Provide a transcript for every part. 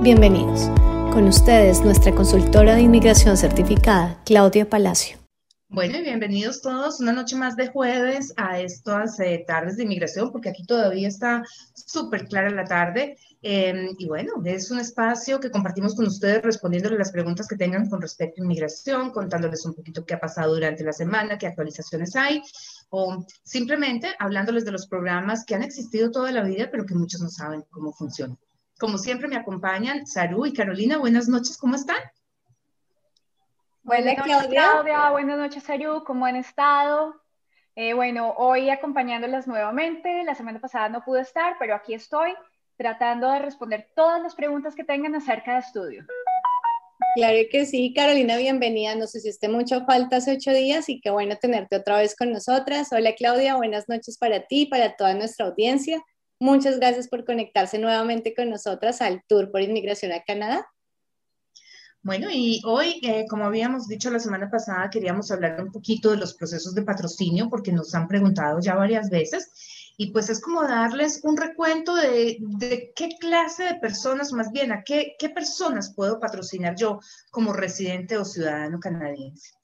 Bienvenidos. Con ustedes, nuestra consultora de inmigración certificada, Claudia Palacio. Bueno, y bienvenidos todos una noche más de jueves a estas eh, tardes de inmigración, porque aquí todavía está súper clara la tarde. Em, y bueno, es un espacio que compartimos con ustedes respondiéndoles las preguntas que tengan con respecto a inmigración, contándoles un poquito qué ha pasado durante la semana, qué actualizaciones hay, o simplemente hablándoles de los programas que han existido toda la vida, pero que muchos no saben cómo funcionan. Como siempre me acompañan Saru y Carolina. Buenas noches, ¿cómo están? Buenas noches, Claudia. Buenas noches, Saru. ¿Cómo han estado? Eh, bueno, hoy acompañándolas nuevamente. La semana pasada no pude estar, pero aquí estoy tratando de responder todas las preguntas que tengan acerca de estudio. Claro que sí, Carolina, bienvenida. No sé si esté mucho falta hace ocho días y qué bueno tenerte otra vez con nosotras. Hola Claudia, buenas noches para ti y para toda nuestra audiencia. Muchas gracias por conectarse nuevamente con nosotras al Tour por Inmigración a Canadá. Bueno, y hoy, eh, como habíamos dicho la semana pasada, queríamos hablar un poquito de los procesos de patrocinio, porque nos han preguntado ya varias veces, y pues es como darles un recuento de, qué clase de personas, más bien, a qué, qué personas puedo patrocinar yo como residente o ciudadano canadiense.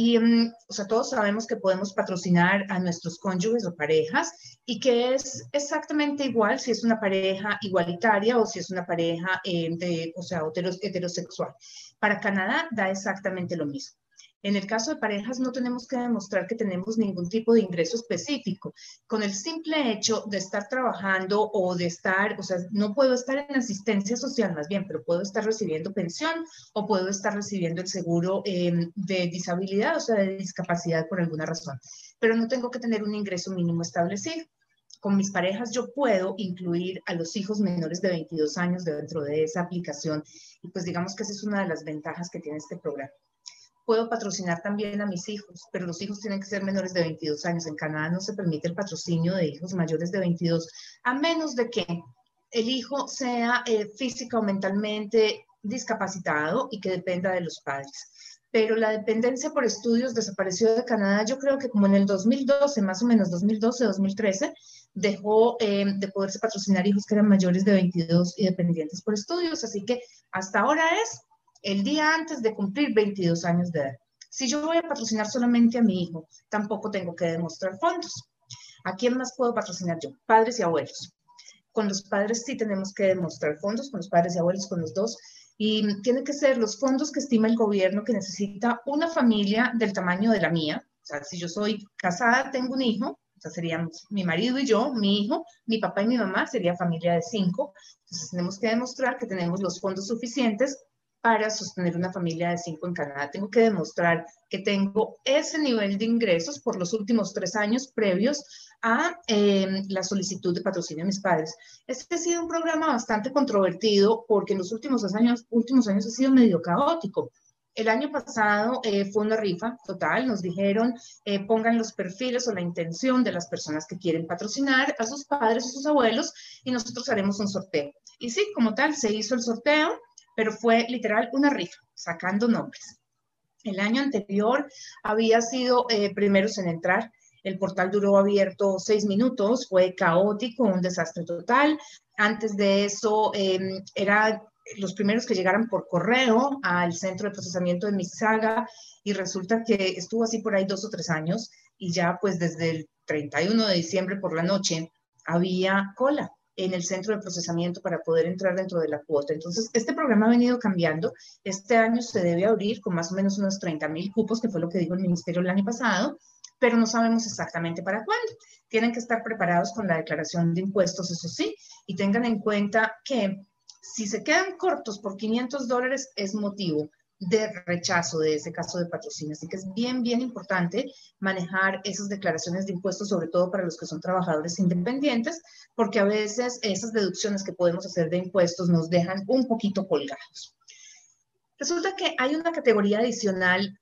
Y, mm, o sea, todos sabemos que podemos patrocinar a nuestros cónyuges o parejas y que es exactamente igual si es una pareja igualitaria o si es una pareja eh, de, o sea, heterosexual. Para Canadá da exactamente lo mismo. En el caso de parejas no tenemos que demostrar que tenemos ningún tipo de ingreso específico. Con el simple hecho de estar trabajando o de estar, o sea, no puedo estar en asistencia social más bien, pero puedo estar recibiendo pensión o puedo estar recibiendo el seguro em, de disabilidad, o sea, de discapacidad por alguna razón. Pero no tengo que tener un ingreso mínimo establecido con mis parejas yo puedo incluir a los hijos menores de 22 años dentro de esa aplicación y pues digamos que esa es una de las ventajas que tiene este programa puedo patrocinar también a mis hijos, pero los hijos tienen que ser menores de 22 años. En Canadá no se permite el patrocinio de hijos mayores de 22, a menos de que el hijo sea eh, física o mentalmente discapacitado y que dependa de los padres. Pero la dependencia por estudios desapareció de Canadá, yo creo que como en el 2012, más o menos 2012, 2013, dejó eh, de poderse patrocinar hijos que eran mayores de 22 y dependientes por estudios. Así que hasta ahora es el día antes de cumplir 22 años de edad. Si yo voy a patrocinar solamente a mi hijo, tampoco tengo que demostrar fondos. ¿A quién más puedo patrocinar yo? Padres y abuelos. Con los padres sí tenemos que demostrar fondos, con los padres y abuelos, con los dos. Y tienen que ser los fondos que estima el gobierno que necesita una familia del tamaño de la mía. O sea, si yo soy casada, tengo un hijo, o seríamos mi marido y yo, mi hijo, mi papá y mi mamá, sería familia de cinco. Entonces tenemos que demostrar que tenemos los fondos suficientes para sostener una familia de cinco en Canadá. Tengo que demostrar que tengo ese nivel de ingresos por los últimos tres años previos a em, la solicitud de patrocinio de mis padres. Este ha sido un programa bastante controvertido porque en los últimos años, últimos años ha sido medio caótico. El año pasado eh, fue una rifa total, nos dijeron eh, pongan los perfiles o la intención de las personas que quieren patrocinar a sus padres o sus abuelos y nosotros haremos un sorteo. Y sí, como tal, se hizo el sorteo, pero fue literal una rifa, sacando nombres. El año anterior había sido eh, primeros en entrar. El portal duró abierto seis minutos, fue caótico, un desastre total. Antes de eso, eh, eran los primeros que llegaran por correo al centro de procesamiento de Mississauga y resulta que estuvo así por ahí dos o tres años y ya pues desde el 31 de diciembre por la noche había cola en el centro de procesamiento para poder entrar dentro de la cuota. Entonces, este programa ha venido cambiando. Este año se debe abrir con más o menos unos 30 mil cupos, que fue lo que dijo el ministerio el año pasado, pero no sabemos exactamente para cuándo. Tienen que estar preparados con la declaración de impuestos, eso sí, y tengan en cuenta que si se quedan cortos por 500 dólares es motivo de rechazo de ese caso de patrocinio. Así que es bien, bien importante manejar esas declaraciones de impuestos, sobre todo para los que son trabajadores independientes, porque a veces esas deducciones que podemos hacer de impuestos nos dejan un poquito colgados. Resulta que hay una categoría adicional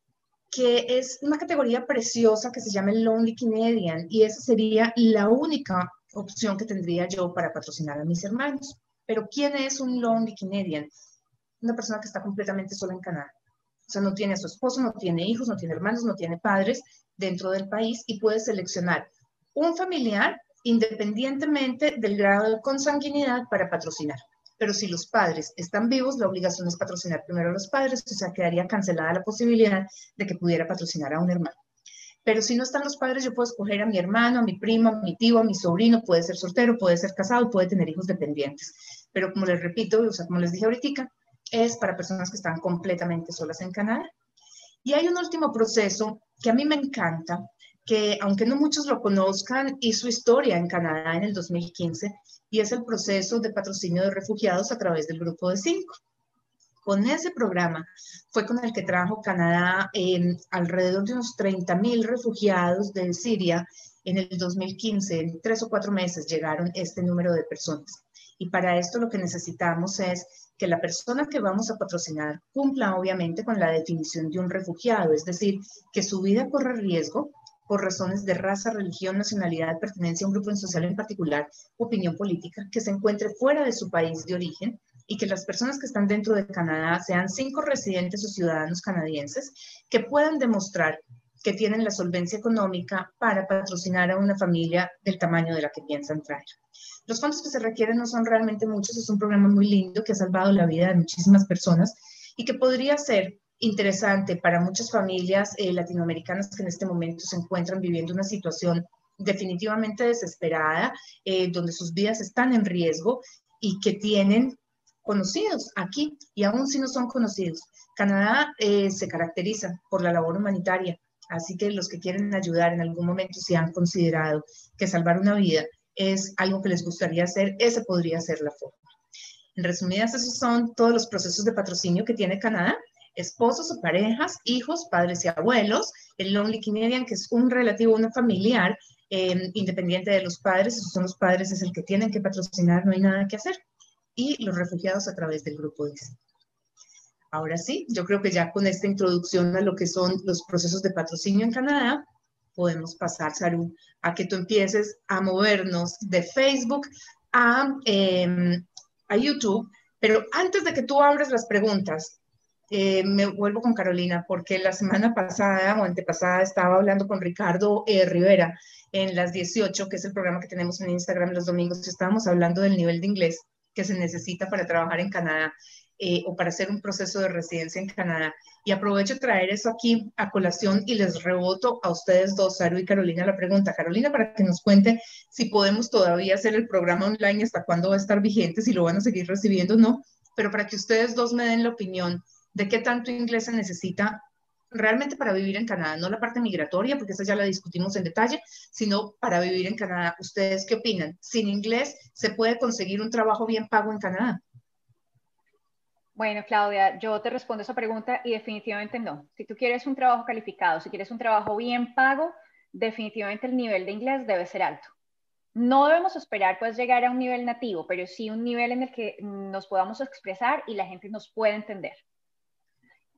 que es una categoría preciosa que se llama el Lonely Canadian y esa sería la única opción que tendría yo para patrocinar a mis hermanos. Pero ¿quién es un Lonely Canadian? Una persona que está completamente sola en Canadá. O sea, no tiene a su esposo, no tiene hijos, no tiene hermanos, no tiene padres dentro del país y puede seleccionar un familiar independientemente del grado de consanguinidad para patrocinar. pero si los padres están vivos, la obligación es patrocinar primero a los padres, o sea, quedaría cancelada la posibilidad de que pudiera patrocinar a un hermano. Pero si no están los padres, yo puedo escoger a mi hermano, a mi primo, a mi tío, a mi sobrino, puede ser soltero, puede ser casado, puede tener hijos dependientes. Pero como les repito, o sea, como les dije ahorita, es para personas que están completamente solas en Canadá. Y hay un último proceso que a mí me encanta, que aunque no muchos lo conozcan, hizo historia en Canadá en el 2015, y es el proceso de patrocinio de refugiados a través del Grupo de Cinco. Con ese programa fue con el que trajo Canadá en alrededor de unos 30 mil refugiados de Siria en el 2015. En tres o cuatro meses llegaron este número de personas. Y para esto lo que necesitamos es que la persona que vamos a patrocinar cumpla obviamente con la definición de un refugiado, es decir, que su vida corre riesgo por razones de raza, religión, nacionalidad, pertenencia a un grupo social en particular, opinión política, que se encuentre fuera de su país de origen y que las personas que están dentro de Canadá sean cinco residentes o ciudadanos canadienses que puedan demostrar que tienen la solvencia económica para patrocinar a una familia del tamaño de la que piensan traer. Los fondos que se requieren no son realmente muchos, es un programa muy lindo que ha salvado la vida de muchísimas personas y que podría ser interesante para muchas familias eh, latinoamericanas que en este momento se encuentran viviendo una situación definitivamente desesperada, eh, donde sus vidas están en riesgo y que tienen conocidos aquí y aún si no son conocidos. Canadá eh, se caracteriza por la labor humanitaria, así que los que quieren ayudar en algún momento, si han considerado que salvar una vida es algo que les gustaría hacer, ese podría ser la forma. En resumidas, esos son todos los procesos de patrocinio que tiene Canadá. Esposos o parejas, hijos, padres y abuelos, el Lonely Canadian, que es un relativo, una familiar, eh, independiente de los padres, esos son los padres, es el que tienen que patrocinar, no hay nada que hacer y los refugiados a través del grupo DICE. Ahora sí, yo creo que ya con esta introducción a lo que son los procesos de patrocinio en Canadá, podemos pasar, Saru, a que tú empieces a movernos de Facebook a, em, a YouTube. Pero antes de que tú abres las preguntas, eh, me vuelvo con Carolina, porque la semana pasada o antepasada estaba hablando con Ricardo eh, Rivera en las 18, que es el programa que tenemos en Instagram los domingos, estábamos hablando del nivel de inglés que se necesita para trabajar en Canadá eh, o para hacer un proceso de residencia en Canadá. Y aprovecho traer eso aquí a colación y les reboto a ustedes dos, Saru y Carolina, la pregunta. Carolina, para que nos cuente si podemos todavía hacer el programa online, hasta cuándo va a estar vigente, si lo van a seguir recibiendo o no, pero para que ustedes dos me den la opinión de qué tanto inglés se necesita realmente para vivir en Canadá, no la parte migratoria, porque esa ya la discutimos en detalle, sino para vivir en Canadá. ¿Ustedes qué opinan? ¿Sin inglés se puede conseguir un trabajo bien pago en Canadá? Bueno, Claudia, yo te respondo esa pregunta y definitivamente no. Si tú quieres un trabajo calificado, si quieres un trabajo bien pago, definitivamente el nivel de inglés debe ser alto. No debemos esperar pues llegar a un nivel nativo, pero sí un nivel en el que nos podamos expresar y la gente nos pueda entender.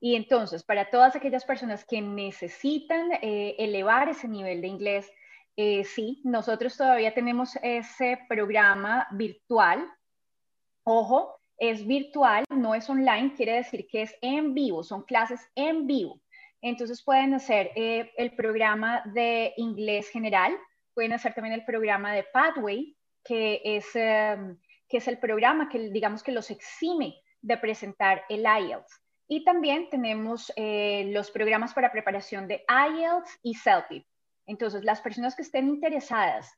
Y entonces, para todas aquellas personas que necesitan eh, elevar ese nivel de inglés, eh, sí, nosotros todavía tenemos ese programa virtual. Ojo, es virtual, no es online, quiere decir que es en vivo, son clases en vivo. Entonces pueden hacer eh, el programa de inglés general, pueden hacer también el programa de Pathway, que es, em, que es el programa que digamos que los exime de presentar el IELTS. Y también tenemos eh, los programas para preparación de IELTS y CELTIP. Entonces, las personas que estén interesadas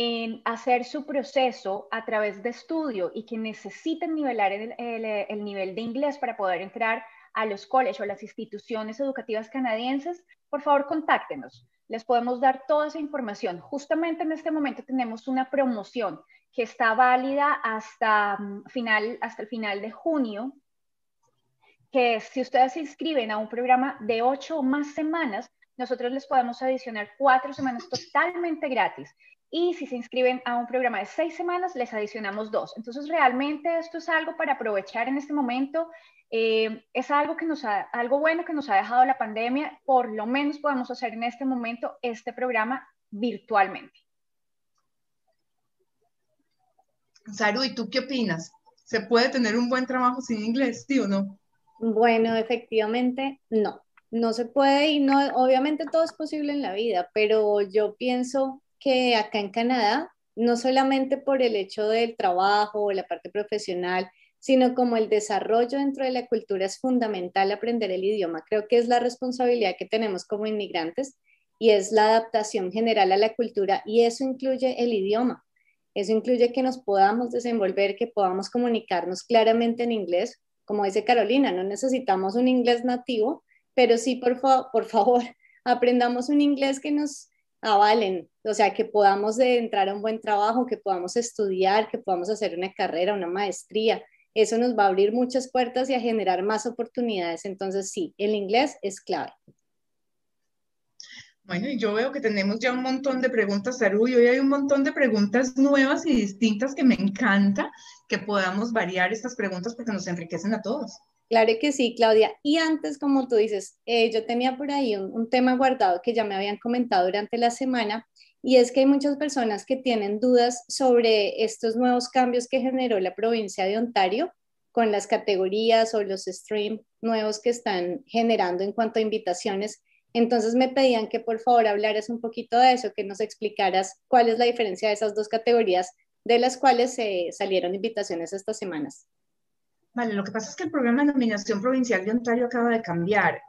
en hacer su proceso a través de estudio y que necesiten nivelar el, nivel de inglés para poder entrar a los colegios o las instituciones educativas canadienses, por favor contáctenos. Les podemos dar toda esa información. Justamente en este momento tenemos una promoción que está válida hasta, mm, final, hasta el final de junio que si ustedes se inscriben a un programa de ocho o más semanas, nosotros les podemos adicionar cuatro semanas totalmente gratis. Y si se inscriben a un programa de seis semanas, les adicionamos dos. Entonces, realmente esto es algo para aprovechar en este momento. Eh, es algo, que nos ha, algo bueno que nos ha dejado la pandemia. Por lo menos podemos hacer en este momento este programa virtualmente. Saru, ¿y tú qué opinas? ¿Se puede tener un buen trabajo sin inglés, sí o no? Bueno, efectivamente, no, no se puede y no, obviamente todo es posible en la vida, pero yo pienso que acá en Canadá no solamente por el hecho del trabajo o la parte profesional, sino como el desarrollo dentro de la cultura es fundamental aprender el idioma. Creo que es la responsabilidad que tenemos como inmigrantes y es la adaptación general a la cultura y eso incluye el idioma. Eso incluye que nos podamos desenvolver, que podamos comunicarnos claramente en inglés. Como dice Carolina, no necesitamos un inglés nativo, pero sí, por, por favor, aprendamos un inglés que nos avalen, o sea, que podamos entrar a un buen trabajo, que podamos estudiar, que podamos hacer una carrera, una maestría. Eso nos va a abrir muchas puertas y a generar más oportunidades. Entonces, sí, el inglés es clave. Bueno, y yo veo que tenemos ya un montón de preguntas, Saru, y hoy hay un montón de preguntas nuevas y distintas que me encanta que podamos variar estas preguntas porque nos enriquecen a todos. Claro que sí, Claudia. Y antes, como tú dices, eh, yo tenía por ahí un, un, tema guardado que ya me habían comentado durante la semana, y es que hay muchas personas que tienen dudas sobre estos nuevos cambios que generó la provincia de Ontario con las categorías o los streams nuevos que están generando en cuanto a invitaciones entonces me pedían que por favor hablaras un poquito de eso, que nos explicaras cuál es la diferencia de esas dos categorías de las cuales se salieron invitaciones estas semanas. Lo que pasa es que el programa de nominación provincial de Ontario acaba de cambiar.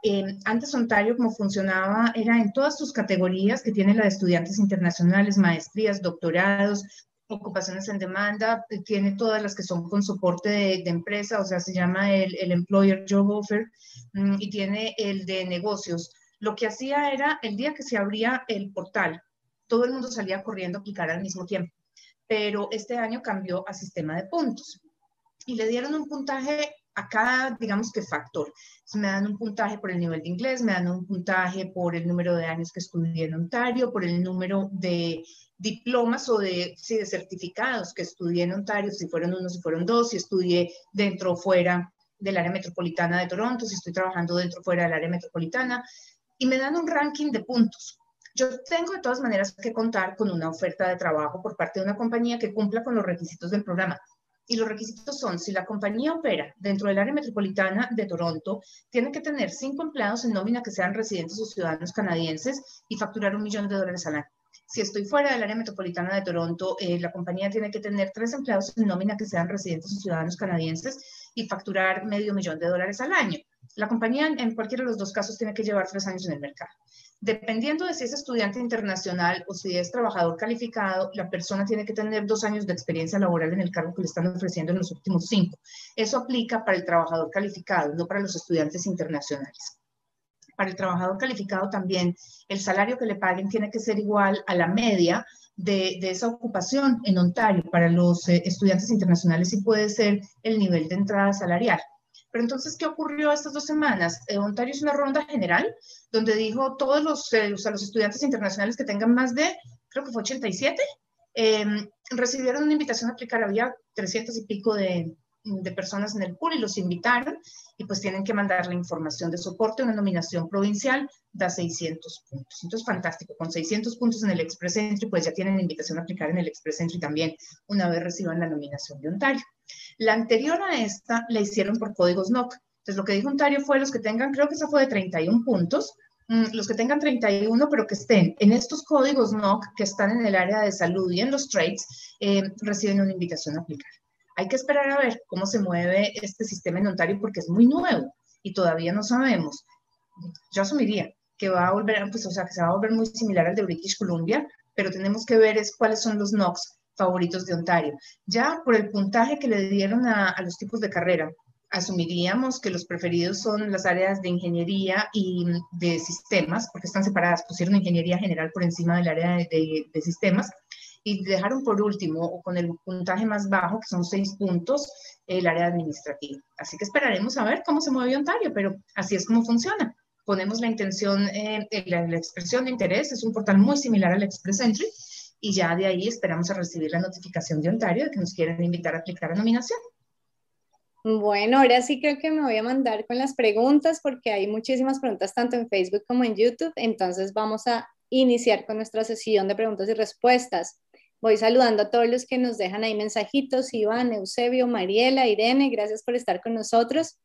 antes Ontario, como funcionaba, era en todas sus categorías que tiene la de estudiantes internacionales, maestrías, doctorados, ocupaciones en demanda, tiene todas las que son con soporte de, empresa, o sea, se llama el, el Employer Job Offer, mm, y tiene el de negocios lo que hacía era el día que se abría el portal, todo el mundo salía corriendo a aplicar al mismo tiempo, pero este año cambió a sistema de puntos y le dieron un puntaje a cada, digamos que factor. me dan un puntaje por el nivel de inglés, me dan un puntaje por el número de años que estudié en Ontario, por el número de diplomas o de, sí, de certificados que estudié en Ontario, si fueron uno, si fueron dos, si estudié dentro o fuera del área metropolitana de Toronto, si estoy trabajando dentro o fuera del área metropolitana, y me dan un ranking de puntos. Yo tengo de todas maneras que contar con una oferta de trabajo por parte de una compañía que cumpla con los requisitos del programa. Y los requisitos son, si la compañía opera dentro del área metropolitana de Toronto, tiene que tener cinco empleados en nómina que sean residentes o ciudadanos canadienses y facturar un millón de dólares al año. Si estoy fuera del área metropolitana de Toronto, eh, la compañía tiene que tener tres empleados en nómina que sean residentes o ciudadanos canadienses y facturar medio millón de dólares al año. La compañía en cualquiera de los dos casos tiene que llevar tres años en el mercado. Dependiendo de si es estudiante internacional o si es trabajador calificado, la persona tiene que tener dos años de experiencia laboral en el cargo que le están ofreciendo en los últimos cinco. Eso aplica para el trabajador calificado, no para los estudiantes internacionales. Para el trabajador calificado también, el salario que le paguen tiene que ser igual a la media de, esa ocupación en Ontario. Para los eh, estudiantes internacionales sí puede ser el nivel de entrada salarial. Pero entonces, ¿qué ocurrió estas dos semanas? Eh, Ontario es una ronda general donde dijo todos los, eh, los estudiantes internacionales que tengan más de, creo que fue 87, em, recibieron una invitación a aplicar. Había 300 y pico de, de personas en el pool y los invitaron y pues tienen que mandar la información de soporte. Una nominación provincial da 600 puntos. Entonces, fantástico. Con 600 puntos en el Express Entry, pues ya tienen invitación a aplicar en el Express Entry también una vez reciban la nominación de Ontario. La anterior a esta la hicieron por códigos NOC. Entonces, lo que dijo Ontario fue los que tengan, creo que esa fue de 31 puntos, mm, los que tengan 31, pero que estén en estos códigos NOC, que están en el área de salud y en los trades, eh, reciben una invitación a aplicar. Hay que esperar a ver cómo se mueve este sistema en Ontario porque es muy nuevo y todavía no sabemos. Yo asumiría que va a volver, pues, o sea, que se va a volver muy similar al de British Columbia, pero tenemos que ver es cuáles son los NOCs favoritos de Ontario. Ya por el puntaje que le dieron a, los tipos de carrera, asumiríamos que los preferidos son las áreas de ingeniería y de sistemas, porque están separadas, pusieron ingeniería general por encima del área de, sistemas, y dejaron por último, con el puntaje más bajo, que son seis puntos, el área administrativa. Así que esperaremos a ver cómo se mueve Ontario, pero así es como funciona. Ponemos la intención, eh, la, expresión de interés, es un portal muy similar al Express Entry, y ya de ahí esperamos a recibir la notificación de Ontario de que nos quieren invitar a aplicar a nominación. Bueno, ahora sí creo que me voy a mandar con las preguntas porque hay muchísimas preguntas tanto en Facebook como en YouTube, entonces vamos a iniciar con nuestra sesión de preguntas y respuestas. Voy saludando a todos los que nos dejan ahí mensajitos, Iván, Eusebio, Mariela, Irene, gracias por estar con nosotros.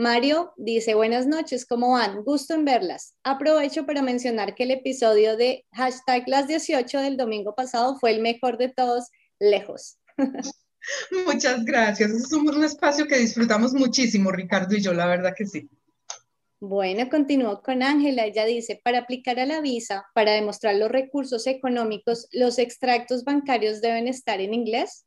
Mario dice, buenas noches, ¿cómo van? Gusto en verlas. Aprovecho para mencionar que el episodio de hashtag las 18 del domingo pasado fue el mejor de todos, lejos. Muchas gracias. Es un espacio que disfrutamos muchísimo, Ricardo y yo, la verdad que sí. Bueno, continúo con Ángela. Ella dice, para aplicar a la visa, para demostrar los recursos económicos, ¿los extractos bancarios deben estar en inglés?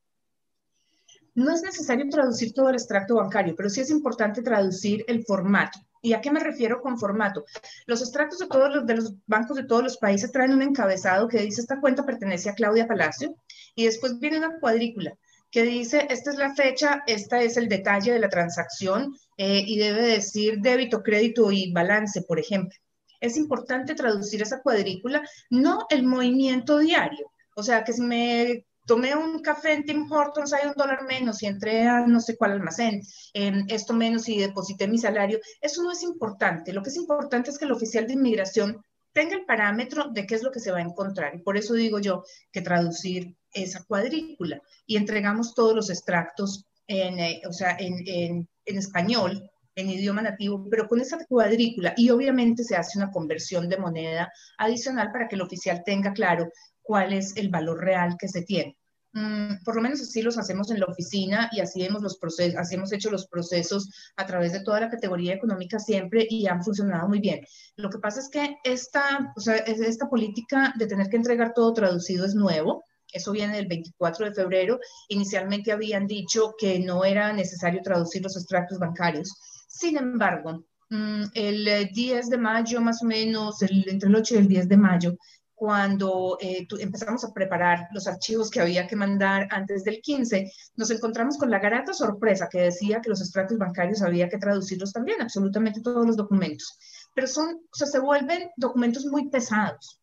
No es necesario traducir todo el extracto bancario, pero sí es importante traducir el formato. ¿Y a qué me refiero con formato? Los extractos de todos los, bancos de todos los países traen un encabezado que dice esta cuenta pertenece a Claudia Palacio y después viene una cuadrícula que dice esta es la fecha, esta es el detalle de la transacción eh, y debe decir débito, crédito y balance, por ejemplo. Es importante traducir esa cuadrícula, no el movimiento diario. O sea, que si me tomé un café en Tim Hortons, hay un dólar menos y entré a no sé cuál almacén, esto menos y deposité mi salario. Eso no es importante. Lo que es importante es que el oficial de inmigración tenga el parámetro de qué es lo que se va a encontrar. Y por eso digo yo que traducir esa cuadrícula y entregamos todos los extractos en, eh, o sea, en, en, en español, en idioma nativo, pero con esa cuadrícula y obviamente se hace una conversión de moneda adicional para que el oficial tenga claro cuál es el valor real que se tiene. Mm, por lo menos así los hacemos en la oficina y así hemos, los procesos, así hemos hecho los procesos a través de toda la categoría económica siempre y han funcionado muy bien. Lo que pasa es que esta, o sea, esta política de tener que entregar todo traducido es nuevo. Eso viene del 24 de febrero. Inicialmente habían dicho que no era necesario traducir los extractos bancarios. Sin embargo, mm, el 10 de mayo, más o menos, entre el 8 y el 10 de mayo, cuando eh, empezamos a preparar los archivos que había que mandar antes del 15, nos encontramos con la grata sorpresa que decía que los extractos bancarios había que traducirlos también, absolutamente todos los documentos. Pero son, o sea, se vuelven documentos muy pesados.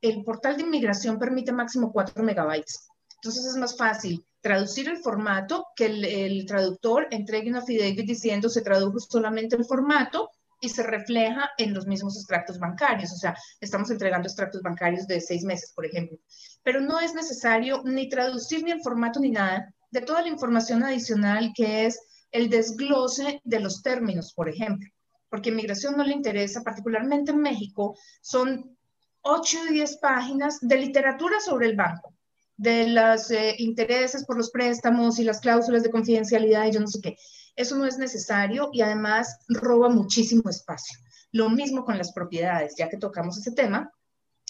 El portal de inmigración permite máximo 4 megabytes. Entonces es más fácil traducir el formato que el, el traductor entregue una affidavit diciendo se tradujo solamente el formato y se refleja en los mismos extractos bancarios. O sea, estamos entregando extractos bancarios de seis meses, por ejemplo. Pero no es necesario ni traducir ni el formato ni nada de toda la información adicional que es el desglose de los términos, por ejemplo. Porque inmigración no le interesa, particularmente en México, son ocho y diez páginas de literatura sobre el banco de los eh, intereses por los préstamos y las cláusulas de confidencialidad y yo no sé qué. Eso no es necesario y además roba muchísimo espacio. Lo mismo con las propiedades, ya que tocamos ese tema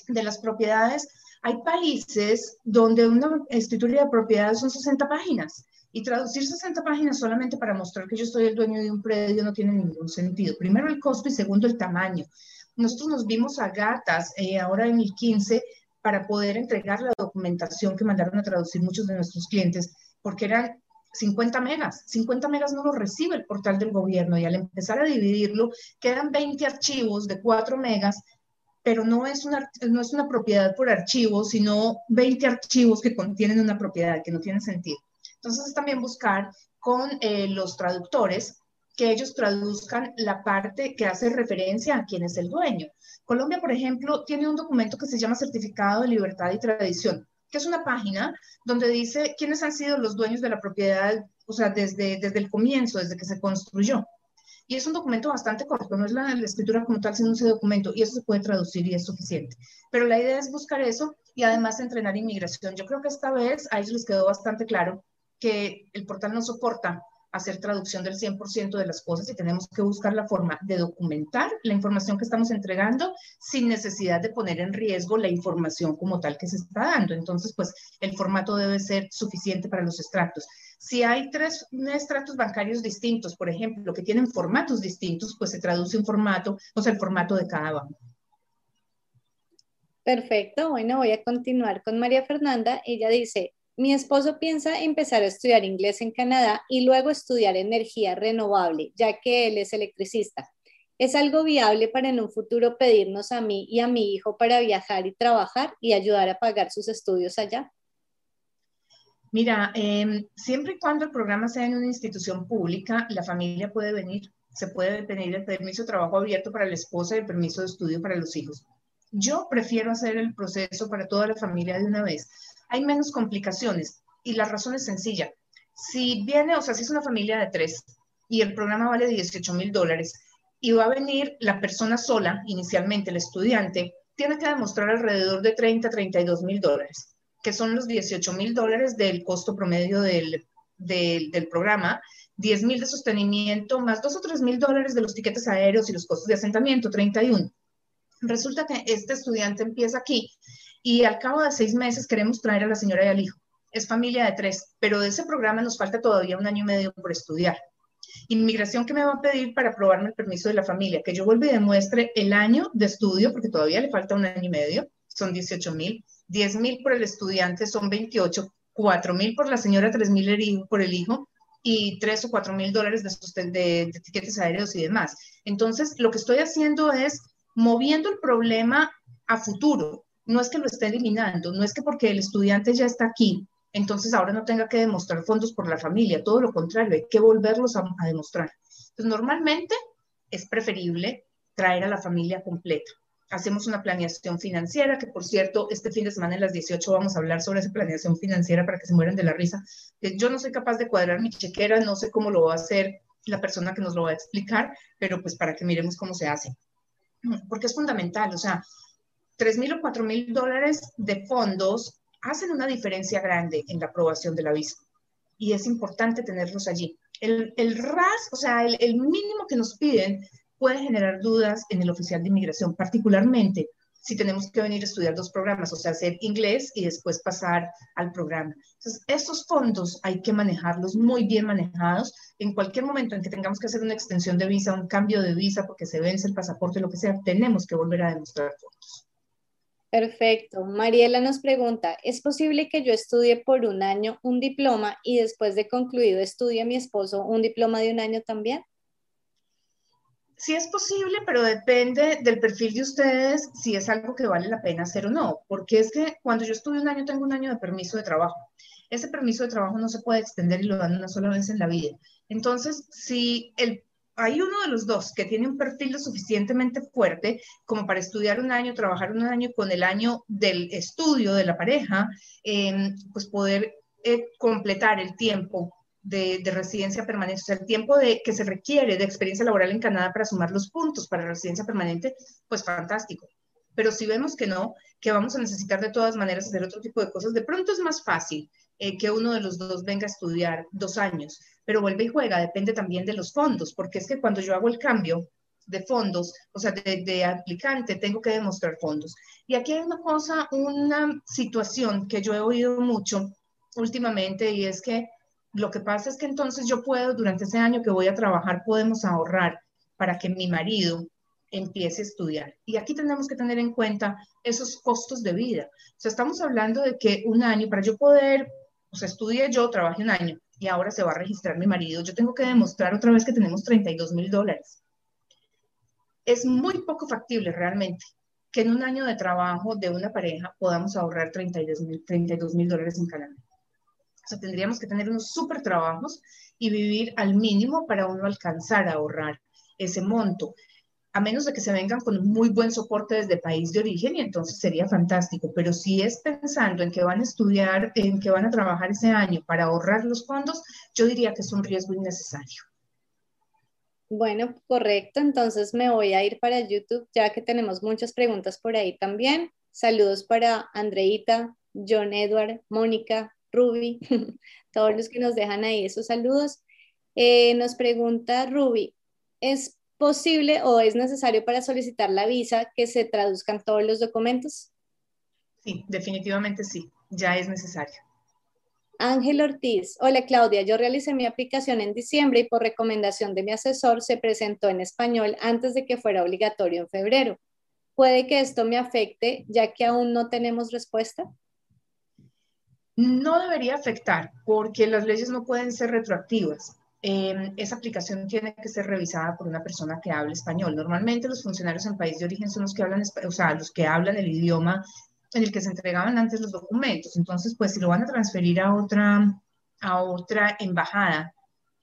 de las propiedades. Hay países donde una escritura de propiedades son 60 páginas y traducir 60 páginas solamente para mostrar que yo soy el dueño de un predio no tiene ningún sentido. Primero el costo y segundo el tamaño. Nosotros nos vimos a gatas eh, ahora en el 15 para poder entregar la documentación que mandaron a traducir muchos de nuestros clientes, porque eran 50 megas. 50 megas no lo recibe el portal del gobierno y al empezar a dividirlo quedan 20 archivos de 4 megas, pero no es una, no es una propiedad por archivo, sino 20 archivos que contienen una propiedad que no tiene sentido. Entonces es también buscar con eh, los traductores que ellos traduzcan la parte que hace referencia a quién es el dueño. Colombia, por ejemplo, tiene un documento que se llama Certificado de Libertad y Tradición, que es una página donde dice quiénes han sido los dueños de la propiedad, o sea, desde, desde el comienzo, desde que se construyó. Y es un documento bastante corto, no es la, la, escritura como tal, sino ese documento, y eso se puede traducir y es suficiente. Pero la idea es buscar eso y además entrenar inmigración. Yo creo que esta vez a ellos les quedó bastante claro que el portal no soporta hacer traducción del 100% de las cosas y tenemos que buscar la forma de documentar la información que estamos entregando sin necesidad de poner en riesgo la información como tal que se está dando. Entonces, pues el formato debe ser suficiente para los extractos. Si hay tres extractos bancarios distintos, por ejemplo, que tienen formatos distintos, pues se traduce un formato, o sea, el formato de cada banco. Perfecto, bueno, voy a continuar con María Fernanda. Ella dice, mi esposo piensa empezar a estudiar inglés en Canadá y luego estudiar energía renovable, ya que él es electricista. ¿Es algo viable para en un futuro pedirnos a mí y a mi hijo para viajar y trabajar y ayudar a pagar sus estudios allá? Mira, eh, siempre y cuando el programa sea en una institución pública, la familia puede venir, se puede pedir el permiso de trabajo abierto para la esposa y el permiso de estudio para los hijos. Yo prefiero hacer el proceso para toda la familia de una vez, hay menos complicaciones y la razón es sencilla. Si viene, o sea, si es una familia de tres y el programa vale 18 mil dólares. Y va a venir la persona sola, inicialmente el estudiante, tiene que demostrar alrededor de 30, 32 mil dólares, que son los 18 mil dólares del costo promedio del, del, del programa, 10 mil de sostenimiento, más 2 o 3 mil dólares de los tiquetes aéreos y los costos de asentamiento, 31. Resulta que este estudiante empieza aquí y al cabo de seis meses queremos traer a la señora y al hijo. Es familia de tres, pero de ese programa nos falta todavía un año y medio por estudiar. Inmigración que me va a pedir para aprobarme el permiso de la familia, que yo vuelva y demuestre el año de estudio, porque todavía le falta un año y medio, son 18 mil, 10 mil por el estudiante son 28, 4 mil por la señora, 3 mil por el hijo y 3 o 4 mil dólares de, de, de tiquetes aéreos y demás. Entonces, lo que estoy haciendo es moviendo el problema a futuro. No es que lo esté eliminando, no es que porque el estudiante ya está aquí, entonces ahora no tenga que demostrar fondos por la familia, todo lo contrario, hay que volverlos a, demostrar. Entonces, normalmente es preferible traer a la familia completa. Hacemos una planeación financiera, que por cierto, este fin de semana en las 18 vamos a hablar sobre esa planeación financiera para que se mueran de la risa. Yo no soy capaz de cuadrar mi chequera, no sé cómo lo va a hacer la persona que nos lo va a explicar, pero pues para que miremos cómo se hace. Porque es fundamental, o sea, 3 mil o 4 mil dólares de fondos hacen una diferencia grande en la aprobación de la visa y es importante tenerlos allí. El, el RAS, o sea, el, el mínimo que nos piden puede generar dudas en el oficial de inmigración, particularmente si tenemos que venir a estudiar dos programas, o sea, hacer inglés y después pasar al programa. Entonces, estos fondos hay que manejarlos muy bien manejados. En cualquier momento en que tengamos que hacer una extensión de visa, un cambio de visa porque se vence el pasaporte, lo que sea, tenemos que volver a demostrar fondos. Perfecto. Mariela nos pregunta, ¿es posible que yo estudie por un año un diploma y después de concluido estudie mi esposo un diploma de un año también? Sí es posible, pero depende del perfil de ustedes si es algo que vale la pena hacer o no, porque es que cuando yo estudio un año tengo un año de permiso de trabajo. Ese permiso de trabajo no se puede extender y lo dan una sola vez en la vida. Entonces, si el hay uno de los dos que tiene un perfil lo suficientemente fuerte como para estudiar un año, trabajar un año con el año del estudio de la pareja, em, pues poder eh, completar el tiempo de, de, residencia permanente, o sea, el tiempo de, que se requiere de experiencia laboral en Canadá para sumar los puntos para residencia permanente, pues fantástico. Pero si vemos que no, que vamos a necesitar de todas maneras hacer otro tipo de cosas, de pronto es más fácil eh, que uno de los dos venga a estudiar dos años, pero vuelve y juega, depende también de los fondos, porque es que cuando yo hago el cambio de fondos, o sea, de, de, aplicante, tengo que demostrar fondos. Y aquí hay una cosa, una situación que yo he oído mucho últimamente y es que lo que pasa es que entonces yo puedo, durante ese año que voy a trabajar, podemos ahorrar para que mi marido empiece a estudiar. Y aquí tenemos que tener en cuenta esos costos de vida. O sea, estamos hablando de que un año, para yo poder o sea, estudié yo, trabajé un año y ahora se va a registrar mi marido, yo tengo que demostrar otra vez que tenemos 32 mil dólares. Es muy poco factible realmente que en un año de trabajo de una pareja podamos ahorrar 32 mil dólares en Canadá. O sea, tendríamos que tener unos súper trabajos y vivir al mínimo para uno alcanzar a ahorrar ese monto a menos de que se vengan con muy buen soporte desde país de origen y entonces sería fantástico, pero si es pensando en que van a estudiar, en que van a trabajar ese año para ahorrar los fondos, yo diría que es un riesgo innecesario. Bueno, correcto, entonces me voy a ir para YouTube ya que tenemos muchas preguntas por ahí también. Saludos para Andreita, John Edward, Mónica, Ruby, todos los que nos dejan ahí esos saludos. Eh, nos pregunta Ruby, ¿es posible o es necesario para solicitar la visa que se traduzcan todos los documentos? Sí, definitivamente sí, ya es necesario. Ángel Ortiz, hola Claudia, yo realicé mi aplicación en diciembre y por recomendación de mi asesor se presentó en español antes de que fuera obligatorio en febrero. ¿Puede que esto me afecte ya que aún no tenemos respuesta? No debería afectar porque las leyes no pueden ser retroactivas. Eh, esa aplicación tiene que ser revisada por una persona que hable español. Normalmente los funcionarios en país de origen son los que hablan, o sea, los que hablan el idioma en el que se entregaban antes los documentos. Entonces, pues si lo van a transferir a otra, a otra embajada,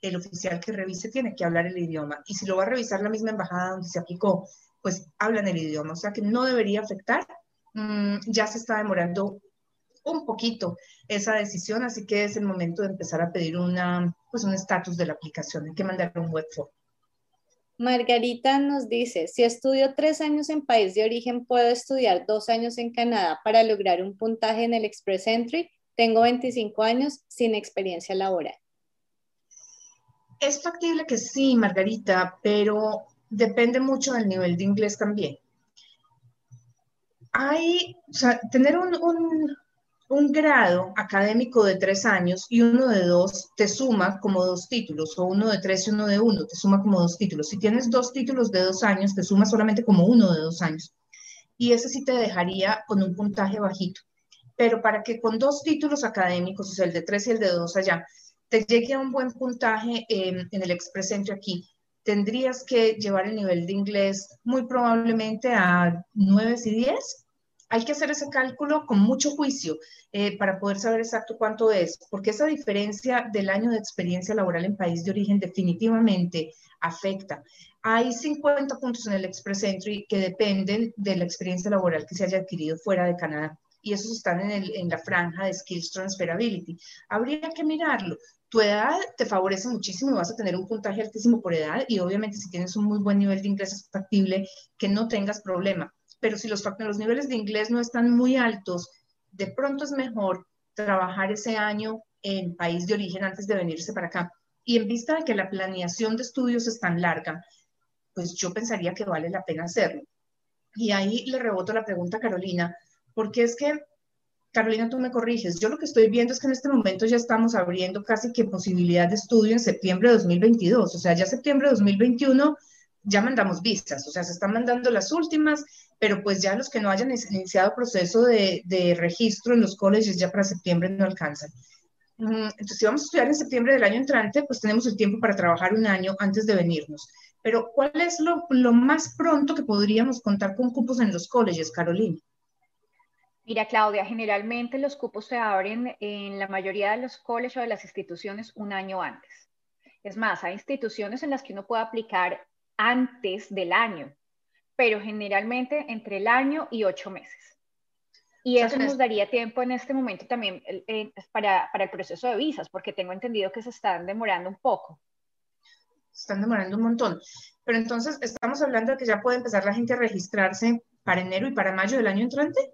el oficial que revise tiene que hablar el idioma. Y si lo va a revisar la misma embajada donde se aplicó, pues hablan el idioma. O sea que no debería afectar. Mm, ya se está demorando un poquito esa decisión, así que es el momento de empezar a pedir una, pues un estatus de la aplicación. Hay que mandar un web form. Margarita nos dice, si estudio tres años en país de origen, ¿puedo estudiar dos años en Canadá para lograr un puntaje en el Express Entry? Tengo 25 años sin experiencia laboral. Es factible que sí, Margarita, pero depende mucho del nivel de inglés también. Hay, o sea, tener un, un grado académico de tres años y uno de dos te suma como dos títulos, o uno de tres y uno de uno te suma como dos títulos. Si tienes dos títulos de dos años, te suma solamente como uno de dos años. Y ese sí te dejaría con un puntaje bajito. Pero para que con dos títulos académicos, o sea, el de tres y el de dos allá, te llegue a un buen puntaje en el Express Entry aquí, tendrías que llevar el nivel de inglés muy probablemente a nueve y diez hay que hacer ese cálculo con mucho juicio eh, para poder saber exacto cuánto es, porque esa diferencia del año de experiencia laboral en país de origen definitivamente afecta. Hay 50 puntos en el Express Entry que dependen de la experiencia laboral que se haya adquirido fuera de Canadá y esos están en, en la franja de Skills Transferability. Habría que mirarlo. Tu edad te favorece muchísimo y vas a tener un puntaje altísimo por edad y obviamente si tienes un muy buen nivel de inglés es factible que no tengas problema pero si los, niveles de inglés no están muy altos, de pronto es mejor trabajar ese año en país de origen antes de venirse para acá. Y en vista de que la planeación de estudios es tan larga, pues yo pensaría que vale la pena hacerlo. Y ahí le reboto la pregunta a Carolina, porque es que, Carolina, tú me corriges, yo lo que estoy viendo es que en este momento ya estamos abriendo casi que posibilidad de estudio en septiembre de 2022, o sea, ya septiembre de 2021 ya mandamos vistas, o sea, se están mandando las últimas pero pues ya los que no hayan iniciado proceso de, registro en los colegios ya para septiembre no alcanzan. Entonces, si vamos a estudiar en septiembre del año entrante, pues tenemos el tiempo para trabajar un año antes de venirnos. Pero, ¿cuál es lo, más pronto que podríamos contar con cupos en los colegios, Carolina? Mira, Claudia, generalmente los cupos se abren en la mayoría de los colegios o de las instituciones un año antes. Es más, hay instituciones en las que uno puede aplicar antes del año pero generalmente entre el año y ocho meses. Y eso nos daría tiempo en este momento también eh, para, para, el proceso de visas, porque tengo entendido que se están demorando un poco. Se están demorando un montón. Pero entonces, ¿estamos hablando de que ya puede empezar la gente a registrarse para enero y para mayo del año entrante?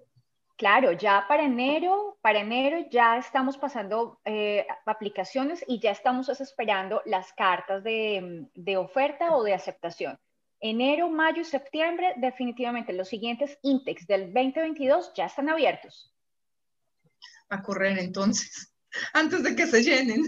Claro, ya para enero, para enero ya estamos pasando eh, aplicaciones y ya estamos esperando las cartas de, de oferta o de aceptación enero, mayo y septiembre, definitivamente los siguientes INTEX del 2022 ya están abiertos. A correr entonces, antes de que se llenen.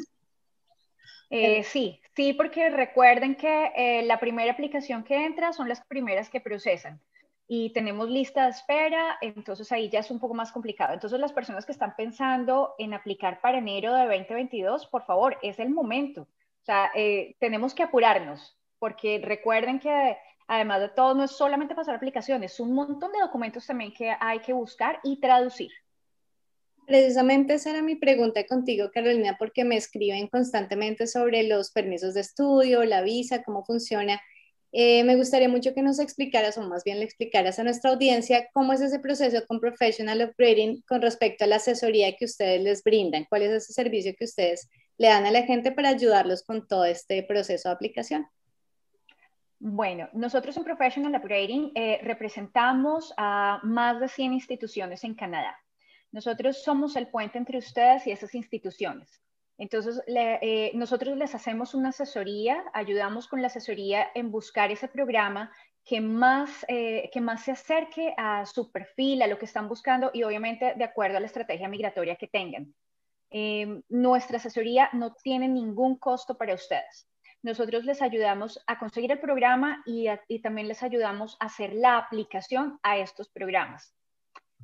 Eh, sí, sí, porque recuerden que eh, la primera aplicación que entra son las primeras que procesan y tenemos lista de espera, entonces ahí ya es un poco más complicado. Entonces las personas que están pensando en aplicar para enero de 2022, por favor, es el momento. O sea, eh, tenemos que apurarnos, porque recuerden que además de todo, no es solamente pasar aplicaciones, es un montón de documentos también que hay que buscar y traducir. Precisamente esa era mi pregunta contigo, Carolina, porque me escriben constantemente sobre los permisos de estudio, la visa, cómo funciona. Eh, me gustaría mucho que nos explicaras, o más bien le explicaras a nuestra audiencia, cómo es ese proceso con Professional Upgrading con respecto a la asesoría que ustedes les brindan. ¿Cuál es ese servicio que ustedes le dan a la gente para ayudarlos con todo este proceso de aplicación? Bueno, nosotros en Professional Upgrading eh, representamos a más de 100 instituciones en Canadá. Nosotros somos el puente entre ustedes y esas instituciones. Entonces, eh, nosotros les hacemos una asesoría, ayudamos con la asesoría en buscar ese programa que más, eh, que más se acerque a su perfil, a lo que están buscando y obviamente de acuerdo a la estrategia migratoria que tengan. nuestra asesoría no tiene ningún costo para ustedes nosotros les ayudamos a conseguir el programa y, también les ayudamos a hacer la aplicación a estos programas.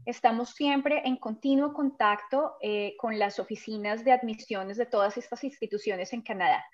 Estamos siempre en continuo contacto eh, con las oficinas de admisiones de todas estas instituciones en Canadá.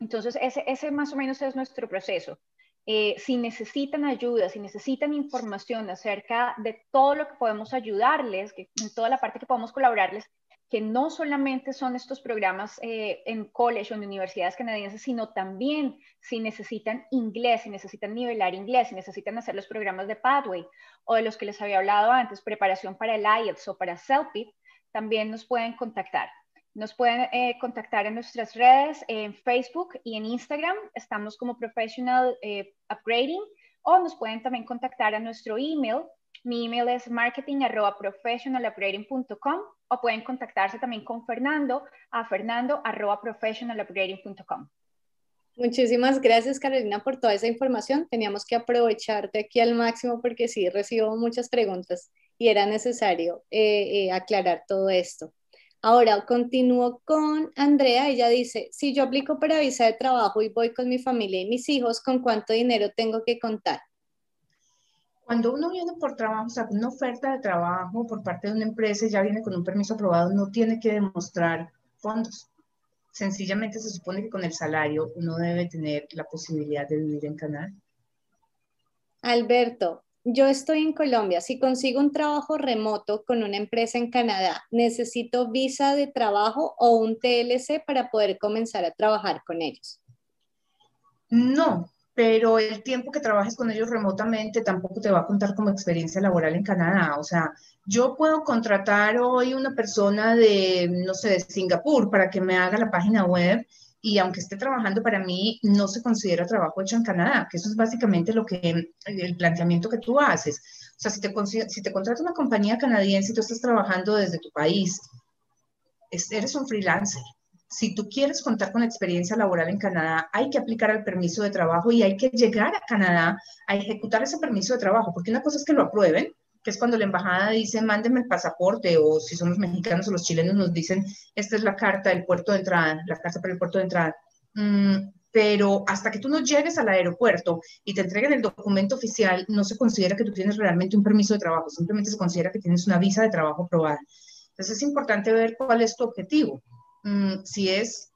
Entonces, ese, más o menos es nuestro proceso. Eh, si necesitan ayuda, si necesitan información acerca de todo lo que podemos ayudarles, que, en toda la parte que podemos colaborarles, que no solamente son estos programas eh, en college o en universidades canadienses, sino también si necesitan inglés, si necesitan nivelar inglés, si necesitan hacer los programas de Pathway o de los que les había hablado antes, preparación para el IELTS o para CELPIP, también nos pueden contactar. Nos pueden eh, contactar en nuestras redes, en Facebook y en Instagram. Estamos como Professional eh, Upgrading o nos pueden también contactar a nuestro email. Mi email es marketing.professionalupgrading.com o pueden contactarse también con Fernando a fernando.professionalupgrading.com. Muchísimas gracias Carolina por toda esa información. Teníamos que aprovecharte aquí al máximo porque sí recibo muchas preguntas y era necesario eh, aclarar todo esto. Ahora continúo con Andrea. Ella dice, si yo aplico para visa de trabajo y voy con mi familia y mis hijos, ¿con cuánto dinero tengo que contar? Cuando uno viene por trabajo, o sea, una oferta de trabajo por parte de una empresa y ya viene con un permiso aprobado, no tiene que demostrar fondos. Sencillamente se supone que con el salario uno debe tener la posibilidad de vivir en Canadá. Alberto, yo estoy en Colombia, si consigo un trabajo remoto con una empresa en Canadá, ¿necesito visa de trabajo o un TLC para poder comenzar a trabajar con ellos? No, pero el tiempo que trabajes con ellos remotamente tampoco te va a contar como experiencia laboral en Canadá. O sea, yo puedo contratar hoy una persona de, no sé, de Singapur para que me haga la página web y aunque esté trabajando para mí, no se considera trabajo hecho en Canadá, que eso es básicamente lo que, el planteamiento que tú haces. O sea, si te, si te contrata una compañía canadiense y tú estás trabajando desde tu país, eres un freelancer. Si tú quieres contar con experiencia laboral en Canadá, hay que aplicar el permiso de trabajo y hay que llegar a Canadá a ejecutar ese permiso de trabajo, porque una cosa es que lo aprueben, que es cuando la embajada dice, mándeme el pasaporte, o si son los mexicanos o los chilenos nos dicen, esta es la carta del puerto de entrada, la carta para el puerto de entrada. Mm, pero hasta que tú no llegues al aeropuerto y te entreguen el documento oficial, no se considera que tú tienes realmente un permiso de trabajo, simplemente se considera que tienes una visa de trabajo aprobada. Entonces es importante ver cuál es tu objetivo. Mm, si es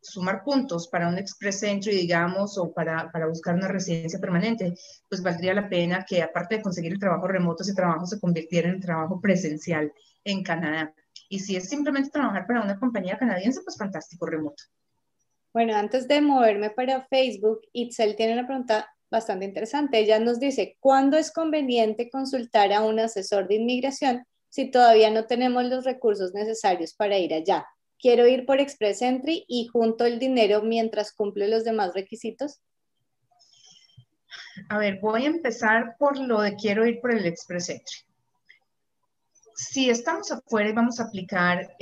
sumar puntos para un express entry, digamos, o para, para, buscar una residencia permanente, pues valdría la pena que aparte de conseguir el trabajo remoto, ese trabajo se convirtiera en trabajo presencial en Canadá. Y si es simplemente trabajar para una compañía canadiense, pues fantástico, remoto. Bueno, antes de moverme para Facebook, Itzel tiene una pregunta bastante interesante. Ella nos dice, ¿cuándo es conveniente consultar a un asesor de inmigración si todavía no tenemos los recursos necesarios para ir allá? Quiero ir por Express Entry y junto el dinero mientras cumple los demás requisitos? A ver, voy a empezar por lo de quiero ir por el Express Entry. Si estamos afuera y vamos a aplicar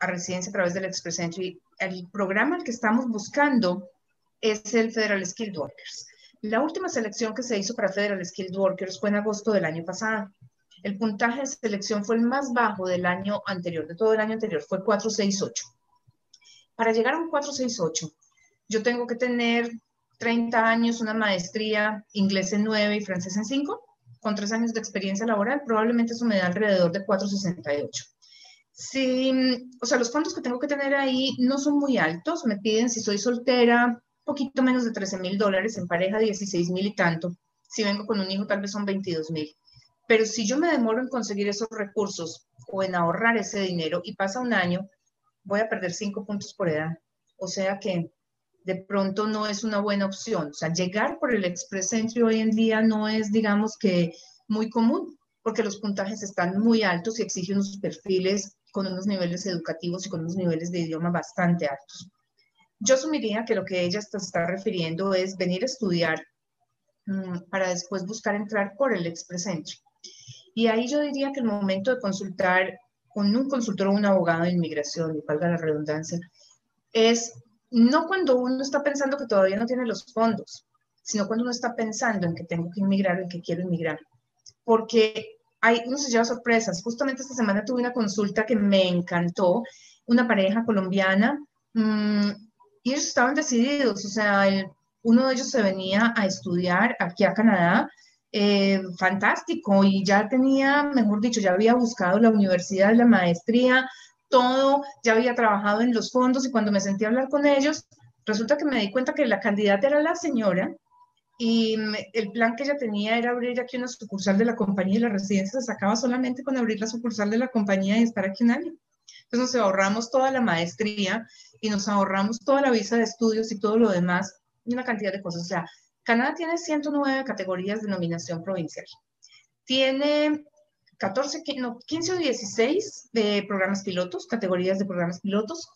a residencia a través del Express Entry, el programa al que estamos buscando es el Federal Skilled Workers. La última selección que se hizo para Federal Skilled Workers fue en agosto del año pasado. El puntaje de selección fue el más bajo del año anterior, de todo el año anterior, fue 468. Para llegar a un 468, yo tengo que tener 30 años, una maestría, inglés en 9 y francés en 5, con 3 años de experiencia laboral, probablemente eso me da alrededor de 468. Si, o sea, los fondos que tengo que tener ahí no son muy altos, me piden si soy soltera, poquito menos de 13 mil dólares, en pareja 16 mil y tanto, si vengo con un hijo tal vez son 22 mil. Pero si yo me demoro en conseguir esos recursos o en ahorrar ese dinero y pasa un año, voy a perder cinco puntos por edad. O sea que de pronto no es una buena opción. O sea, llegar por el Express Entry hoy en día no es, digamos que, muy común, porque los puntajes están muy altos y exigen unos perfiles con unos niveles educativos y con unos niveles de idioma bastante altos. Yo asumiría que lo que ella está, refiriendo es venir a estudiar mm, para después buscar entrar por el Express Entry. Y ahí yo diría que el momento de consultar con un consultor o un abogado de inmigración, y valga la redundancia, es no cuando uno está pensando que todavía no tiene los fondos, sino cuando uno está pensando en que tengo que inmigrar o en que quiero inmigrar. Porque hay, uno se lleva sorpresas. Justamente esta semana tuve una consulta que me encantó, una pareja colombiana, mmm, y ellos estaban decididos, o sea, uno de ellos se venía a estudiar aquí a Canadá eh, fantástico y ya tenía, mejor dicho, ya había buscado la universidad, la maestría, todo, ya había trabajado en los fondos y cuando me sentí a hablar con ellos, resulta que me di cuenta que la candidata era la señora y el plan que ella tenía era abrir aquí una sucursal de la compañía y la residencia se sacaba solamente con abrir la sucursal de la compañía y estar aquí un año. Entonces nos ahorramos toda la maestría y nos ahorramos toda la visa de estudios y todo lo demás y una cantidad de cosas. O sea, Canadá tiene 109 categorías de nominación provincial. Tiene 14, no, 15 o 16 de programas pilotos, categorías de programas pilotos,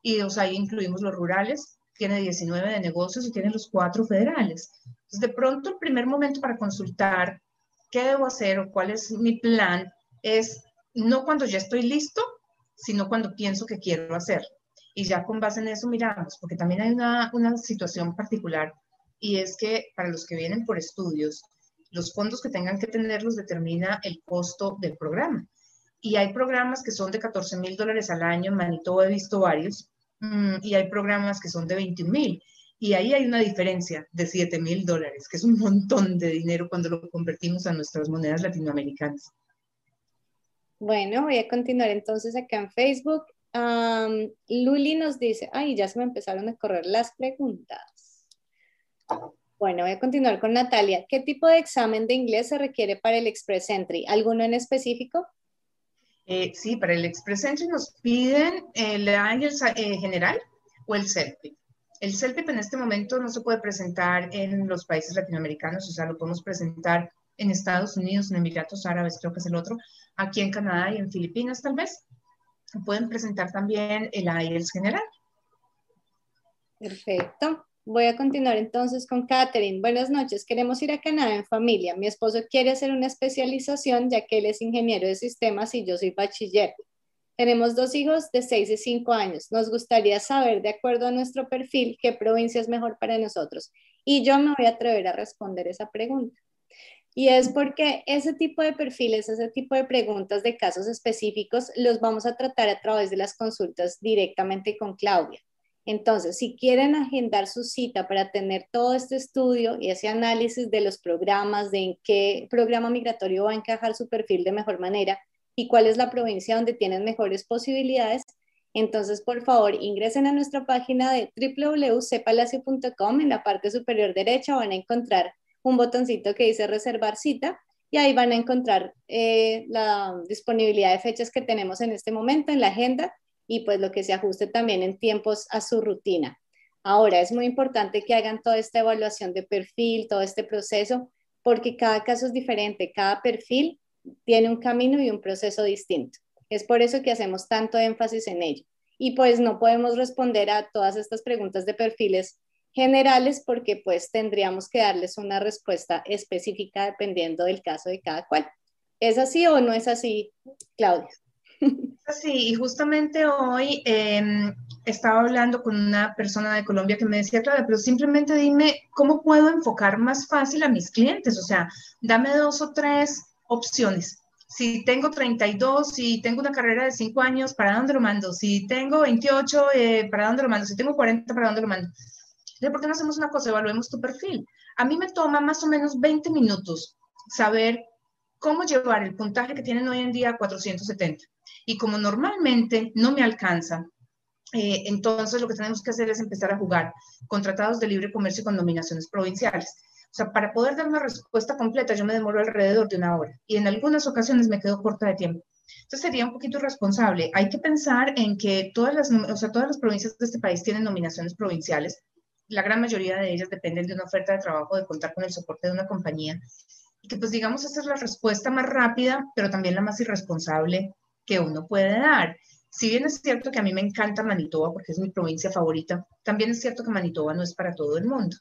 y o sea, ahí incluimos los rurales, tiene 19 de negocios y tiene los cuatro federales. Entonces, de pronto, el primer momento para consultar qué debo hacer o cuál es mi plan es no cuando ya estoy listo, sino cuando pienso que quiero hacer. Y ya con base en eso miramos, porque también hay una, una situación particular y es que para los que vienen por estudios, los fondos que tengan que tener los determina el costo del programa. Y hay programas que son de 14 mil dólares al año, en Manitoba he visto varios, mm, y hay programas que son de 21 mil. Y ahí hay una diferencia de 7 mil dólares, que es un montón de dinero cuando lo convertimos a nuestras monedas latinoamericanas. Bueno, voy a continuar entonces acá en Facebook. Luli nos dice, ay, ya se me empezaron a correr las preguntas. Bueno, voy a continuar con Natalia. ¿Qué tipo de examen de inglés se requiere para el Express Entry? ¿Alguno en específico? Eh, sí, para el Express Entry nos piden el IELTS eh, general o el CELPIP. El CELPIP en este momento no se puede presentar en los países latinoamericanos, o sea, lo podemos presentar en Estados Unidos, en Emiratos Árabes, creo que es el otro, aquí en Canadá y en Filipinas tal vez. Pueden presentar también el IELTS general. Perfecto. Voy a continuar entonces con Catherine. Buenas noches. Queremos ir a Canadá en familia. Mi esposo quiere hacer una especialización ya que él es ingeniero de sistemas y yo soy bachiller. Tenemos dos hijos de 6 y 5 años. Nos gustaría saber, de acuerdo a nuestro perfil, qué provincia es mejor para nosotros. Y yo me voy a atrever a responder esa pregunta. Y es porque ese tipo de perfiles, ese tipo de preguntas de casos específicos, los vamos a tratar a través de las consultas directamente con Claudia. Entonces, si quieren agendar su cita para tener todo este estudio y ese análisis de los programas, de en qué programa migratorio va a encajar su perfil de mejor manera y cuál es la provincia donde tienen mejores posibilidades, entonces, por favor, ingresen a nuestra página de www.cepalacio.com. En la parte superior derecha van a encontrar un botoncito que dice reservar cita y ahí van a encontrar eh, la disponibilidad de fechas que tenemos en este momento en la agenda y pues lo que se ajuste también en tiempos a su rutina. Ahora, es muy importante que hagan toda esta evaluación de perfil, todo este proceso, porque cada caso es diferente, cada perfil tiene un camino y un proceso distinto. Es por eso que hacemos tanto énfasis en ello. Y pues no podemos responder a todas estas preguntas de perfiles generales porque pues tendríamos que darles una respuesta específica dependiendo del caso de cada cual. ¿Es así o no es así, Claudia? Sí, y justamente hoy em, estaba hablando con una persona de Colombia que me decía, claro, pero simplemente dime cómo puedo enfocar más fácil a mis clientes, o sea, dame dos o tres opciones. Si tengo 32, si tengo una carrera de 5 años, ¿para dónde lo mando? Si tengo 28, eh, ¿para dónde lo mando? Si tengo 40, ¿para dónde lo mando? ¿por qué no hacemos una cosa? Evaluemos tu perfil. A mí me toma más o menos 20 minutos saber cómo llevar el puntaje que tienen hoy en día a 470. Y como normalmente no me alcanza, eh, entonces lo que tenemos que hacer es empezar a jugar con tratados de libre comercio con nominaciones provinciales. O sea, para poder dar una respuesta completa, yo me demoro alrededor de una hora y en algunas ocasiones me quedo corta de tiempo. Entonces sería un poquito irresponsable. Hay que pensar en que todas las, o sea, todas las provincias de este país tienen nominaciones provinciales la gran mayoría de ellas dependen de una oferta de trabajo, de contar con el soporte de una compañía. Y que pues digamos, esa es la respuesta más rápida, pero también la más irresponsable que uno puede dar. Si bien es cierto que a mí me encanta Manitoba porque es mi provincia favorita, también es cierto que Manitoba no es para todo el mundo.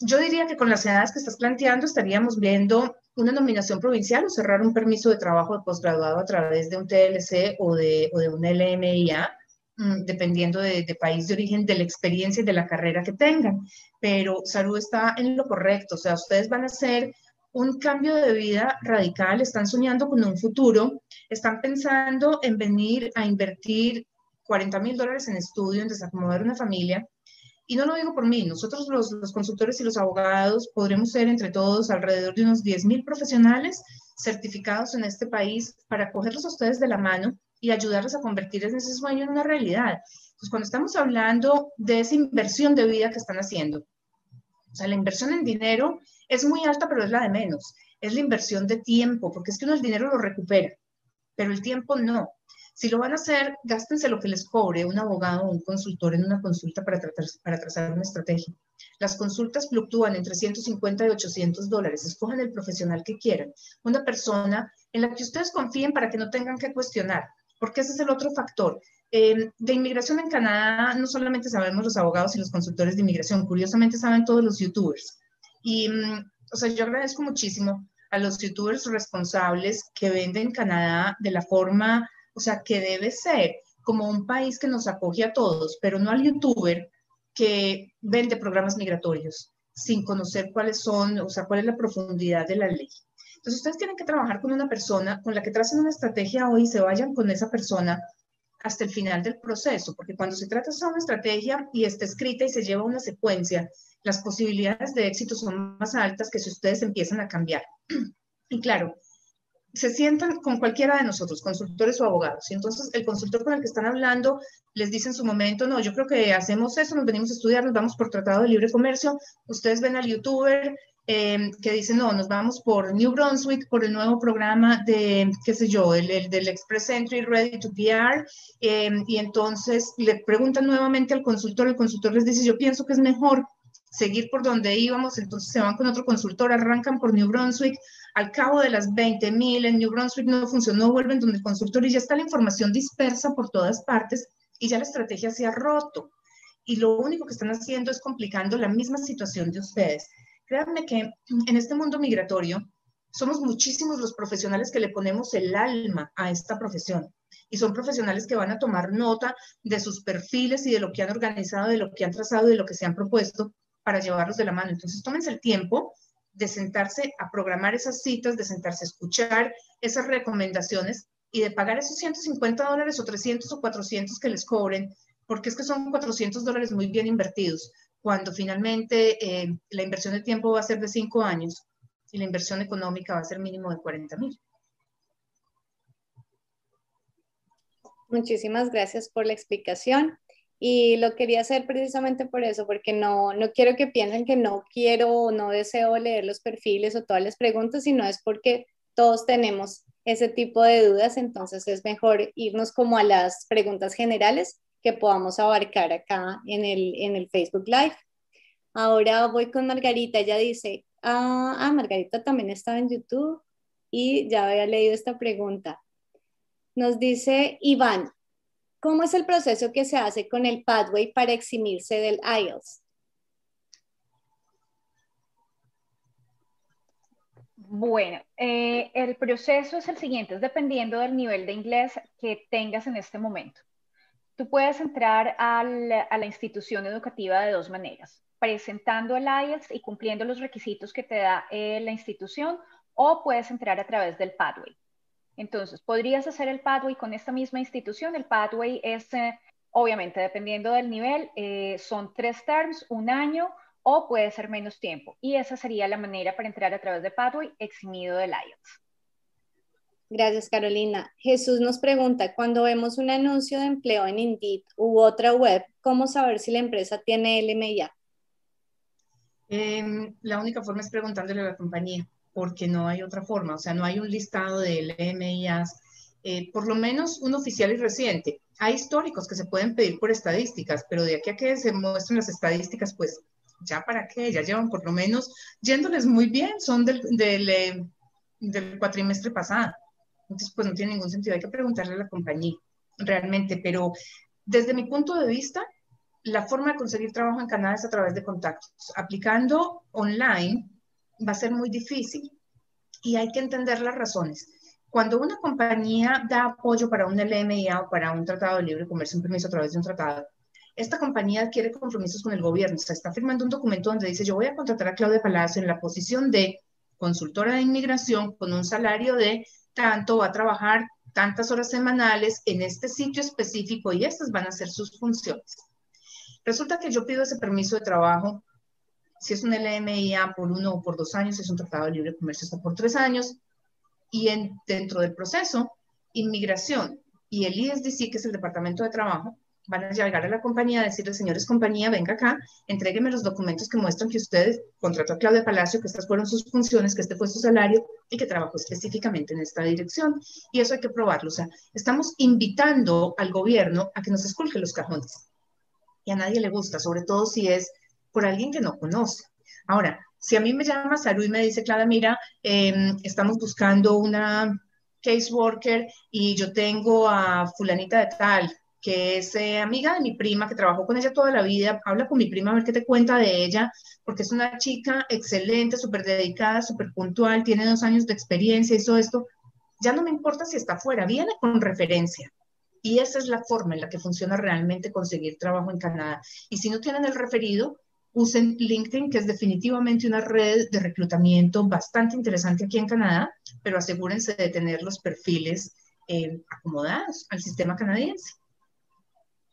Yo diría que con las edades que estás planteando estaríamos viendo una nominación provincial o cerrar un permiso de trabajo de posgraduado a través de un TLC o de, un LMIA Mm, dependiendo de, país de origen, de la experiencia y de la carrera que tengan. Pero salud está en lo correcto, o sea, ustedes van a hacer un cambio de vida radical, están soñando con un futuro, están pensando en venir a invertir 40 mil dólares en estudio, en desacomodar una familia. Y no lo digo por mí, nosotros los, los consultores y los abogados podremos ser entre todos alrededor de unos 10 mil profesionales certificados en este país para cogerlos a ustedes de la mano y ayudarles a convertir ese sueño en una realidad. Pues cuando estamos hablando de esa inversión de vida que están haciendo, o sea, la inversión en dinero es muy alta, pero es la de menos. Es la inversión de tiempo, porque es que uno el dinero lo recupera, pero el tiempo no. Si lo van a hacer, gástense lo que les cobre un abogado o un consultor en una consulta para, tratar, para trazar una estrategia. Las consultas fluctúan entre 150 y 800 dólares. Escojan el profesional que quieran. Una persona en la que ustedes confíen para que no tengan que cuestionar, porque ese es el otro factor. Eh, de inmigración en Canadá no solamente sabemos los abogados y los consultores de inmigración, curiosamente saben todos los youtubers. Y, mm, o sea, yo agradezco muchísimo a los youtubers responsables que venden Canadá de la forma o sea, que debe ser como un país que nos acoge a todos, pero no al youtuber que vende programas migratorios sin conocer cuáles son, o sea, cuál es la profundidad de la ley. Entonces, ustedes tienen que trabajar con una persona con la que tracen una estrategia hoy y se vayan con esa persona hasta el final del proceso, porque cuando se trata de una estrategia y está escrita y se lleva una secuencia, las posibilidades de éxito son más altas que si ustedes empiezan a cambiar. Y claro, se sientan con cualquiera de nosotros, consultores o abogados, y entonces el consultor con el que están hablando les dice en su momento, no, yo creo que hacemos eso, nos venimos a estudiar, nos vamos por Tratado de Libre Comercio, ustedes ven al youtuber eh, que dice, no, nos vamos por New Brunswick, por el nuevo programa de, qué sé yo, el, del Express Entry Ready to PR, eh, y entonces le preguntan nuevamente al consultor, el consultor les dice, yo pienso que es mejor seguir por donde íbamos, entonces se van con otro consultor, arrancan por New Brunswick, al cabo de las 20.000 en New Brunswick no funcionó, vuelven donde el consultor y ya está la información dispersa por todas partes y ya la estrategia se ha roto. Y lo único que están haciendo es complicando la misma situación de ustedes. Créanme que en este mundo migratorio somos muchísimos los profesionales que le ponemos el alma a esta profesión. Y son profesionales que van a tomar nota de sus perfiles y de lo que han organizado, de lo que han trazado, de lo que se han propuesto para llevarlos de la mano. Entonces, tómense el tiempo de sentarse a programar esas citas, de sentarse a escuchar esas recomendaciones y de pagar esos 150 dólares o 300 o 400 que les cobren, porque es que son 400 dólares muy bien invertidos, cuando finalmente eh, la inversión de tiempo va a ser de 5 años y la inversión económica va a ser mínimo de 40 mil. Muchísimas gracias por la explicación. Y lo quería hacer precisamente por eso, porque no, no quiero que piensen que no quiero o no deseo leer los perfiles o todas las preguntas, sino es porque todos tenemos ese tipo de dudas, entonces es mejor irnos como a las preguntas generales que podamos abarcar acá en el, en el Facebook Live. Ahora voy con Margarita, ella dice, ah, ah, Margarita también estaba en YouTube y ya había leído esta pregunta. Nos dice Iván, ¿Cómo es el proceso que se hace con el Pathway para eximirse del IELTS? Bueno, eh, el proceso es el siguiente, es dependiendo del nivel de inglés que tengas en este momento. Tú puedes entrar a la institución educativa de dos maneras, presentando el IELTS y cumpliendo los requisitos que te da eh, la institución, o puedes entrar a través del Pathway. Entonces, podrías hacer el pathway con esta misma institución. El pathway es, eh, obviamente, dependiendo del nivel, eh, son tres terms, un año o puede ser menos tiempo. Y esa sería la manera para entrar a través de pathway eximido del IELTS. Gracias, Carolina. Jesús nos pregunta, cuando vemos un anuncio de empleo en Indeed u otra web, ¿cómo saber si la empresa tiene LMIA? Em, la única forma es preguntándole a la compañía porque no hay otra forma, o sea, no hay un listado de LMIAs, eh, por lo menos un oficial y reciente. Hay históricos que se pueden pedir por estadísticas, pero de aquí a que se muestren las estadísticas, pues ya para qué, ya llevan por lo menos yéndoles muy bien, son del, del, eh, del cuatrimestre pasado. Entonces, pues no tiene ningún sentido, hay que preguntarle a la compañía realmente, pero desde mi punto de vista, la forma de conseguir trabajo en Canadá es a través de contactos. Aplicando online, va a ser muy difícil y hay que entender las razones. Cuando una compañía da apoyo para un LMIA o para un tratado de libre comercio, un permiso a través de un tratado, esta compañía adquiere compromisos con el gobierno. O sea, está firmando un documento donde dice, yo voy a contratar a Claudia Palacio en la posición de consultora de inmigración con un salario de tanto, va a trabajar tantas horas semanales en este sitio específico y estas van a ser sus funciones. Resulta que yo pido ese permiso de trabajo si es un LMIA por uno o por dos años, es un tratado de libre comercio hasta por tres años. Y en, dentro del proceso, inmigración y el ISDC, que es el Departamento de Trabajo, van a llegar a la compañía a decirle, señores compañía, venga acá, entrégueme los documentos que muestran que usted contrató a Claudia Palacio, que estas fueron sus funciones, que este fue su salario y que trabajó específicamente en esta dirección. Y eso hay que probarlo. O sea, estamos invitando al gobierno a que nos esculque los cajones. Y a nadie le gusta, sobre todo si es por alguien que no conoce. Ahora, si a mí me llama Salud y me dice, Clara, mira, em, estamos buscando una caseworker y yo tengo a fulanita de tal, que es eh, amiga de mi prima, que trabajó con ella toda la vida, habla con mi prima a ver qué te cuenta de ella, porque es una chica excelente, súper dedicada, súper puntual, tiene dos años de experiencia, hizo esto, ya no me importa si está fuera, viene con referencia. Y esa es la forma en la que funciona realmente conseguir trabajo en Canadá. Y si no tienen el referido, usen LinkedIn, que es definitivamente una red de reclutamiento bastante interesante aquí en Canadá, pero asegúrense de tener los perfiles eh, acomodados al sistema canadiense.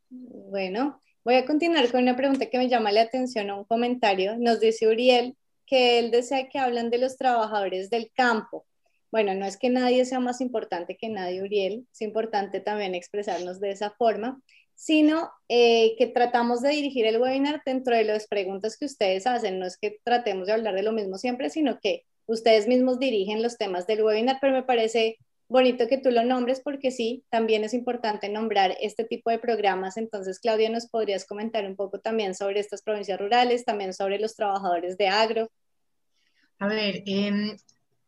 Bueno, voy a continuar con una pregunta que me llama la atención a un comentario. Nos dice Uriel que él desea que hablan de los trabajadores del campo. Bueno, no es que nadie sea más importante que nadie, Uriel, es importante también expresarnos de esa forma sino eh, que tratamos de dirigir el webinar dentro de las preguntas que ustedes hacen. No es que tratemos de hablar de lo mismo siempre, sino que ustedes mismos dirigen los temas del webinar, pero me parece bonito que tú lo nombres porque sí, también es importante nombrar este tipo de programas. Entonces, Claudia, ¿nos podrías comentar un poco también sobre estas provincias rurales, también sobre los trabajadores de agro? A ver, eh,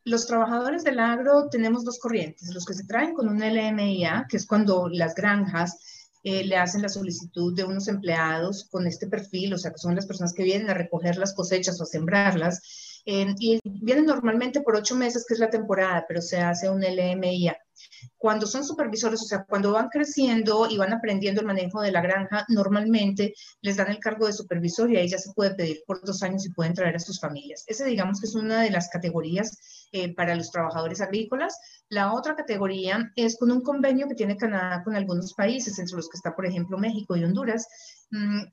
los trabajadores del agro tenemos dos corrientes, los que se traen con un LMIA, que es cuando las granjas eh, le hacen la solicitud de unos empleados con este perfil, o sea, que son las personas que vienen a recoger las cosechas o a sembrarlas, y vienen normalmente por ocho meses, que es la temporada, pero se hace un LMIA. Cuando son supervisores, o sea, cuando van creciendo y van aprendiendo el manejo de la granja, normalmente les dan el cargo de supervisor y ahí ya se puede pedir por dos años y pueden traer a sus familias. Ese, digamos, que es una de las categorías eh, para los trabajadores agrícolas. La otra categoría es con un convenio que tiene Canadá con algunos países, entre los que está, por ejemplo, México y Honduras,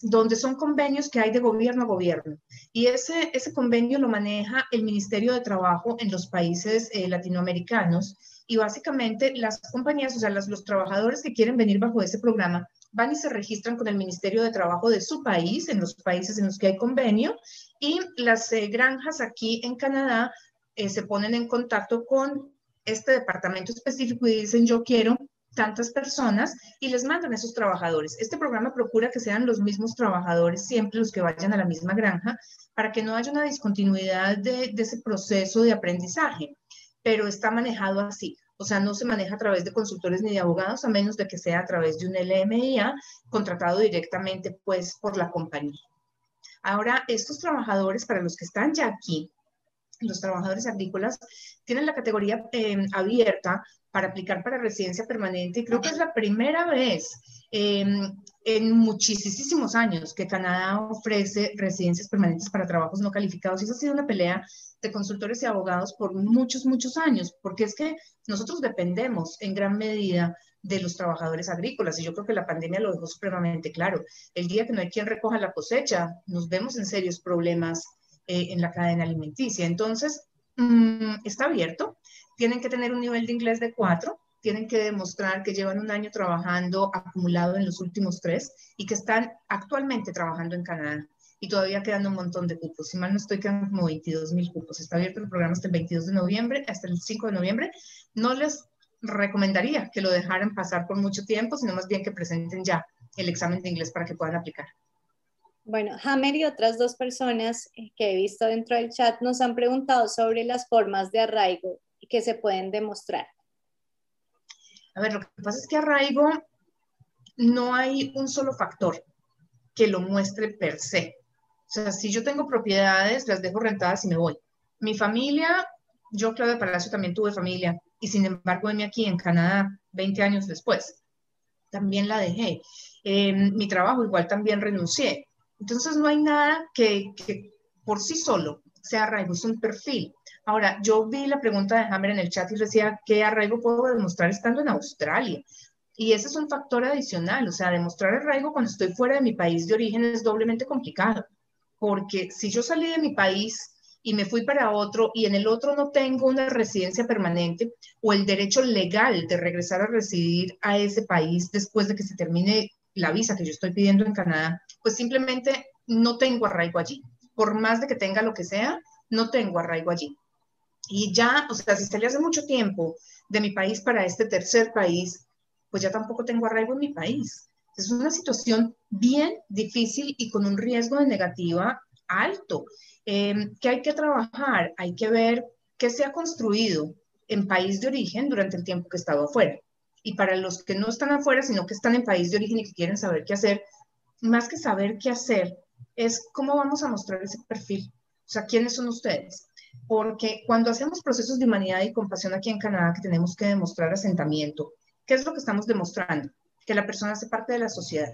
donde son convenios que hay de gobierno a gobierno. Y ese, ese convenio lo maneja el Ministerio de Trabajo en los países eh, latinoamericanos y básicamente las compañías, o sea, los trabajadores que quieren venir bajo ese programa, van y se registran con el Ministerio de Trabajo de su país, en los países en los que hay convenio, y las eh, granjas aquí en Canadá eh, se ponen en contacto con este departamento específico y dicen, yo quiero tantas personas y les mandan a esos trabajadores. Este programa procura que sean los mismos trabajadores siempre los que vayan a la misma granja para que no haya una discontinuidad de, ese proceso de aprendizaje pero está manejado así. O sea, no se maneja a través de consultores ni de abogados, a menos de que sea a través de un LMIA contratado directamente pues por la compañía. Ahora, estos trabajadores, para los que están ya aquí, los trabajadores agrícolas, tienen la categoría eh, abierta para aplicar para residencia permanente. Y creo que es la primera vez em, en muchísimos años que Canadá ofrece residencias permanentes para trabajos no calificados. Y eso ha sido una pelea de consultores y abogados por muchos, muchos años, porque es que nosotros dependemos en gran medida de los trabajadores agrícolas. Y yo creo que la pandemia lo dejó supremamente claro. El día que no hay quien recoja la cosecha, nos vemos en serios problemas eh, en la cadena alimenticia. Entonces, mm, está abierto, tienen que tener un nivel de inglés de cuatro, tienen que demostrar que llevan un año trabajando acumulado en los últimos tres y que están actualmente trabajando en Canadá. Y todavía quedan un montón de cupos. Si mal no estoy, quedan como 22 mil cupos. Está abierto el programa hasta el 22 de noviembre, hasta el 5 de noviembre. No les recomendaría que lo dejaran pasar por mucho tiempo, sino más bien que presenten ya el examen de inglés para que puedan aplicar. Bueno, Hammer y otras dos personas que he visto dentro del chat nos han preguntado sobre las formas de arraigo que se pueden demostrar. A ver, lo que pasa es que arraigo no hay un solo factor que lo muestre per se. O sea, si yo tengo propiedades, las dejo rentadas y me voy. Mi familia, yo, Claudia Palacio, también tuve familia y sin embargo, vine aquí en Canadá 20 años después. También la dejé. mi trabajo igual también renuncié. Entonces no hay nada que, que por sí solo sea arraigo, es un perfil. Ahora, yo vi la pregunta de Hammer en el chat y decía, ¿qué arraigo puedo demostrar estando en Australia? Y ese es un factor adicional, o sea, demostrar arraigo cuando estoy fuera de mi país de origen es doblemente complicado, porque si yo salí de mi país y me fui para otro y en el otro no tengo una residencia permanente o el derecho legal de regresar a residir a ese país después de que se termine la visa que yo estoy pidiendo en Canadá, pues simplemente no tengo arraigo allí. Por más de que tenga lo que sea, no tengo arraigo allí. Y ya, o sea, si salí hace mucho tiempo de mi país para este tercer país, pues ya tampoco tengo arraigo en mi país. Es una situación bien difícil y con un riesgo de negativa alto, eh, que hay que trabajar, hay que ver qué se ha construido en país de origen durante el tiempo que he estado afuera. Y para los que no están afuera, sino que están en país de origen y que quieren saber qué hacer, más que saber qué hacer, es cómo vamos a mostrar ese perfil. O sea, ¿quiénes son ustedes? Porque cuando hacemos procesos de humanidad y compasión aquí en Canadá, que tenemos que demostrar asentamiento, ¿qué es lo que estamos demostrando? Que la persona hace parte de la sociedad.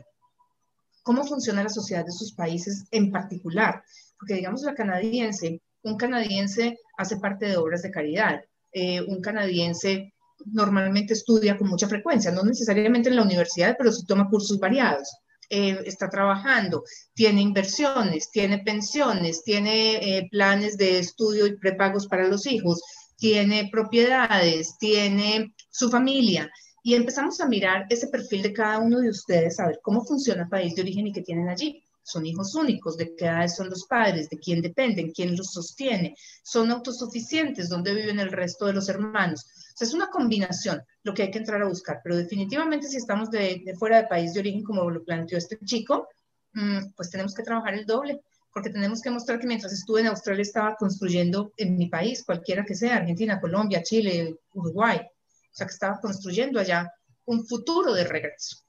¿Cómo funciona la sociedad de sus países en particular? Porque digamos la canadiense, un canadiense hace parte de obras de caridad, eh, un canadiense normalmente estudia con mucha frecuencia, no necesariamente en la universidad, pero sí toma cursos variados. Eh, está trabajando, tiene inversiones, tiene pensiones, tiene eh, planes de estudio y prepagos para los hijos, tiene propiedades, tiene su familia. Y empezamos a mirar ese perfil de cada uno de ustedes, a ver cómo funciona el país de origen y qué tienen allí son hijos únicos, de qué edad son los padres, de quién dependen, quién los sostiene, son autosuficientes, dónde viven el resto de los hermanos. O sea, es una combinación lo que hay que entrar a buscar, pero definitivamente si estamos de, fuera de país de origen, como lo planteó este chico, mm, pues tenemos que trabajar el doble, porque tenemos que mostrar que mientras estuve en Australia estaba construyendo en mi país, cualquiera que sea, Argentina, Colombia, Chile, Uruguay, o sea, que estaba construyendo allá un futuro de regreso.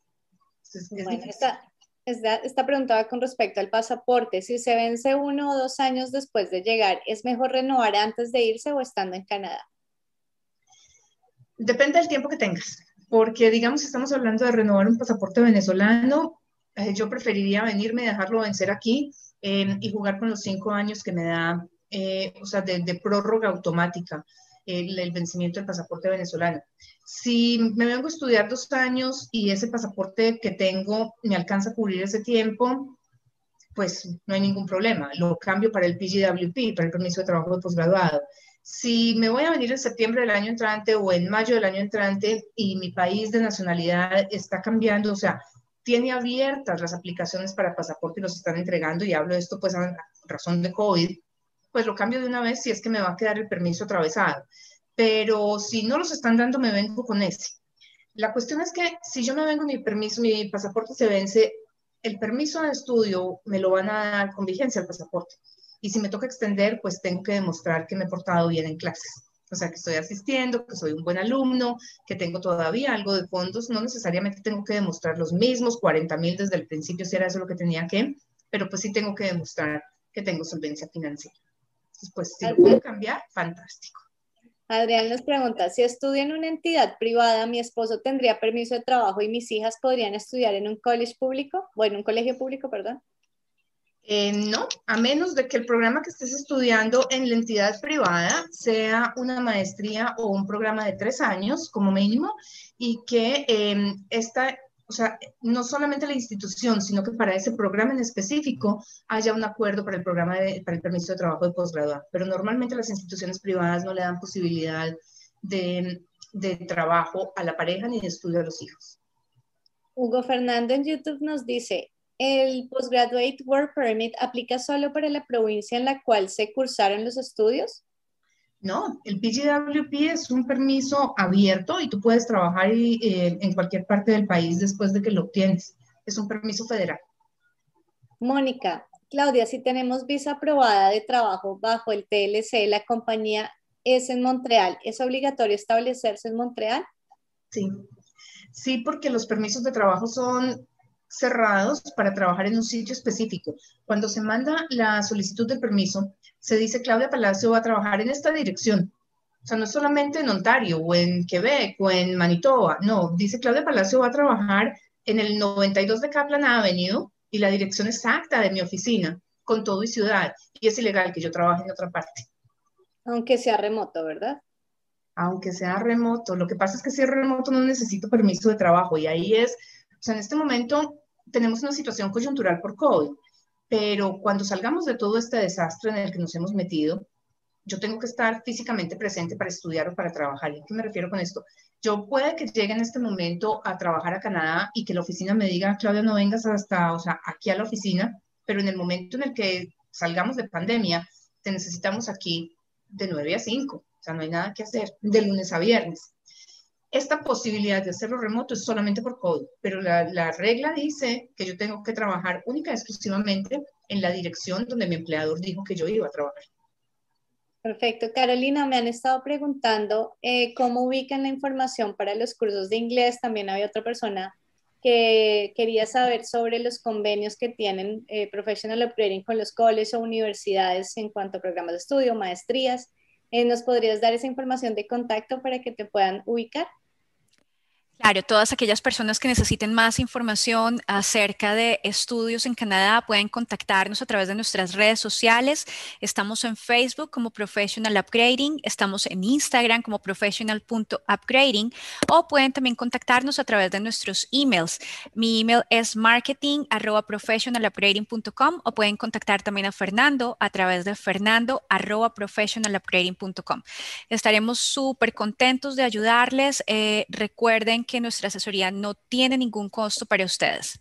Esta, pregunta va con respecto al pasaporte. Si se vence uno o dos años después de llegar, ¿es mejor renovar antes de irse o estando en Canadá? Depende del tiempo que tengas, porque digamos, estamos hablando de renovar un pasaporte venezolano, eh, yo preferiría venirme y dejarlo vencer aquí y jugar con los cinco años que me da, eh, o sea, de prórroga automática el, vencimiento del pasaporte venezolano. Si me vengo a estudiar dos años y ese pasaporte que tengo me alcanza a cubrir ese tiempo, pues no hay ningún problema. Lo cambio para el PGWP, para el permiso de trabajo de posgraduado. Si me voy a venir en septiembre del año entrante o en mayo del año entrante y mi país de nacionalidad está cambiando, o sea, tiene abiertas las aplicaciones para pasaporte y los están entregando, y hablo de esto pues a razón de COVID, pues lo cambio de una vez si es que me va a quedar el permiso atravesado. Pero si no los están dando, me vengo con ese. La cuestión es que si yo me vengo mi permiso, mi pasaporte se vence, el permiso de estudio me lo van a dar con vigencia el pasaporte. Y si me toca extender, pues tengo que demostrar que me he portado bien en clases. O sea, que estoy asistiendo, que soy un buen alumno, que tengo todavía algo de fondos. No necesariamente tengo que demostrar los mismos 40 mil desde el principio, si era eso lo que tenía que, pero pues sí tengo que demostrar que tengo solvencia financiera. Pues si lo puedo cambiar, fantástico. Adrián nos pregunta, si estudio en una entidad privada, mi esposo tendría permiso de trabajo y mis hijas podrían estudiar en un college público, bueno, un colegio público, perdón. Eh, no, a menos de que el programa que estés estudiando en la entidad privada sea una maestría o un programa de tres años como mínimo y que eh, esta o sea, no solamente la institución, sino que para ese programa en específico haya un acuerdo para el programa para el permiso de trabajo de posgrado. Pero normalmente las instituciones privadas no le dan posibilidad de, de trabajo a la pareja ni de estudio a los hijos. Hugo Fernando en YouTube nos dice, ¿el Postgraduate Work Permit aplica solo para la provincia en la cual se cursaron los estudios? No, el PGWP es un permiso abierto y tú puedes trabajar eh, en cualquier parte del país después de que lo obtienes. Es un permiso federal. Mónica, Claudia, si tenemos visa aprobada de trabajo bajo el TLC, la compañía es en Montreal, ¿es obligatorio establecerse en Montreal? Sí, sí, porque los permisos de trabajo son cerrados para trabajar en un sitio específico. Cuando se manda la solicitud del permiso, se dice Claudia Palacio va a trabajar en esta dirección. O sea, no solamente en Ontario o en Quebec o en Manitoba, no, dice Claudia Palacio va a trabajar en el 92 de Kaplan Avenue y la dirección exacta de mi oficina, con todo y ciudad. Y es ilegal que yo trabaje en otra parte. Aunque sea remoto, ¿verdad? Aunque sea remoto. Lo que pasa es que si es remoto no necesito permiso de trabajo y ahí es, o sea, en este momento tenemos una situación coyuntural por COVID pero cuando salgamos de todo este desastre en el que nos hemos metido, yo tengo que estar físicamente presente para estudiar o para trabajar. ¿Y a qué me refiero con esto? Yo puede que llegue en este momento a trabajar a Canadá y que la oficina me diga, Claudia, no vengas hasta, o sea, aquí a la oficina, pero en el momento en el que salgamos de pandemia, te necesitamos aquí de 9 a 5, o sea, no hay nada que hacer, de lunes a viernes. Esta posibilidad de hacerlo remoto es solamente por COVID, pero la, la regla dice que yo tengo que trabajar única y exclusivamente en la dirección donde mi empleador dijo que yo iba a trabajar. Perfecto. Carolina, me han estado preguntando eh, cómo ubican la información para los cursos de inglés. También había otra persona que quería saber sobre los convenios que tienen eh, Professional Upgrading con los colegios o universidades en cuanto a programas de estudio, maestrías. Eh, ¿Nos podrías dar esa información de contacto para que te puedan ubicar? Claro, todas aquellas personas que necesiten más información acerca de estudios en Canadá pueden contactarnos a través de nuestras redes sociales. Estamos en Facebook como Professional Upgrading, estamos en Instagram como professional.upgrading o pueden también contactarnos a través de nuestros emails. Mi email es marketing.professionalupgrading.com o pueden contactar también a Fernando a través de fernando.professionalupgrading.com. Estaremos súper contentos de ayudarles. Eh, recuerden que nuestra asesoría no tiene ningún costo para ustedes.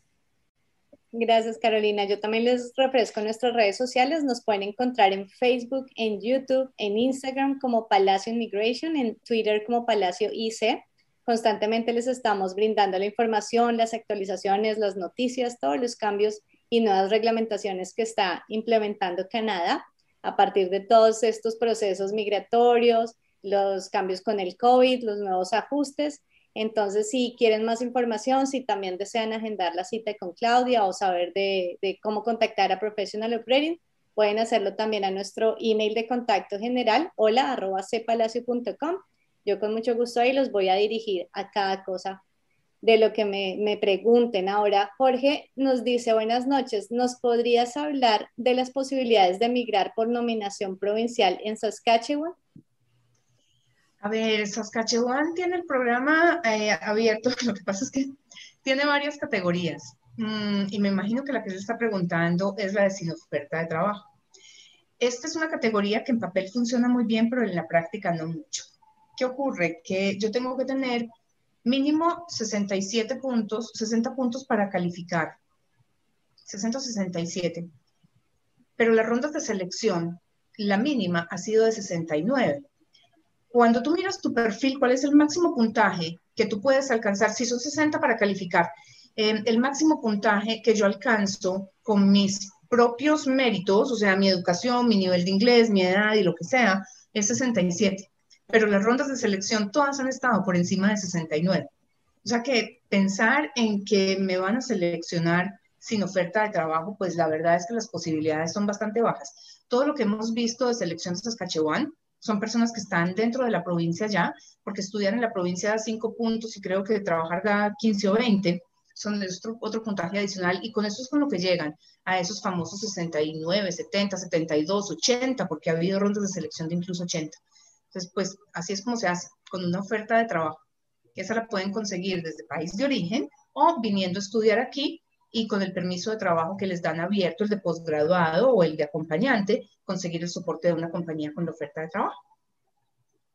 Gracias, Carolina. Yo también les refresco nuestras redes sociales. Nos pueden encontrar en Facebook, en YouTube, en Instagram como Palacio Immigration, en Twitter como Palacio IC. Constantemente les estamos brindando la información, las actualizaciones, las noticias, todos los cambios y nuevas reglamentaciones que está implementando Canadá a partir de todos estos procesos migratorios, los cambios con el COVID, los nuevos ajustes entonces, si quieren más información, si también desean agendar la cita con Claudia o saber de, cómo contactar a Professional Operating, pueden hacerlo también a nuestro email de contacto general, hola arroba cepalacio.com. Yo con mucho gusto ahí los voy a dirigir a cada cosa de lo que me, me, pregunten. Ahora, Jorge nos dice, buenas noches, ¿nos podrías hablar de las posibilidades de migrar por nominación provincial en Saskatchewan? A ver, Saskatchewan tiene el programa eh, abierto, lo que pasa es que tiene varias categorías mm, y me imagino que la que se está preguntando es la de sin oferta de trabajo. Esta es una categoría que en papel funciona muy bien, pero en la práctica no mucho. ¿Qué ocurre? Que yo tengo que tener mínimo 67 puntos, 60 puntos para calificar. 667. Pero las rondas de selección, la mínima ha sido de 69 cuando tú miras tu perfil, ¿cuál es el máximo puntaje que tú puedes alcanzar? Si son 60 para calificar, eh, el máximo puntaje que yo alcanzo con mis propios méritos, o sea, mi educación, mi nivel de inglés, mi edad y lo que sea, es 67. Pero las rondas de selección todas han estado por encima de 69. O sea que pensar en que me van a seleccionar sin oferta de trabajo, pues la verdad es que las posibilidades son bastante bajas. Todo lo que hemos visto de selección de Saskatchewan son personas que están dentro de la provincia ya, porque estudiar en la provincia 5 puntos y creo que trabajar da 15 o 20, son otro, otro puntaje adicional y con eso es con lo que llegan a esos famosos 69, 70, 72, 80, porque ha habido rondas de selección de incluso 80. Entonces, pues así es como se hace, con una oferta de trabajo. Esa la pueden conseguir desde país de origen o viniendo a estudiar aquí y con el permiso de trabajo que les dan abierto, el de posgraduado o el de acompañante, conseguir el soporte de una compañía con la oferta de trabajo.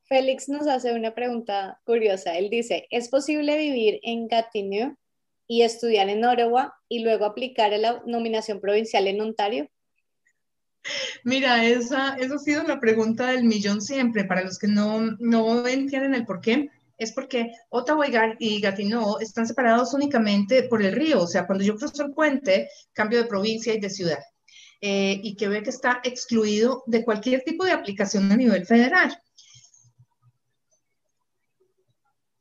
Félix nos hace una pregunta curiosa. Él dice, ¿es posible vivir en Gatineau y estudiar en Ottawa y luego aplicar a la nominación provincial en Ontario? Mira, esa, esa ha sido la pregunta del millón siempre. Para los que no, no entienden el por qué, es porque Ottawa y Gatineau están separados únicamente por el río. O sea, cuando yo cruzo el puente, cambio de provincia y de ciudad. Eh, y que ve que está excluido de cualquier tipo de aplicación a nivel federal.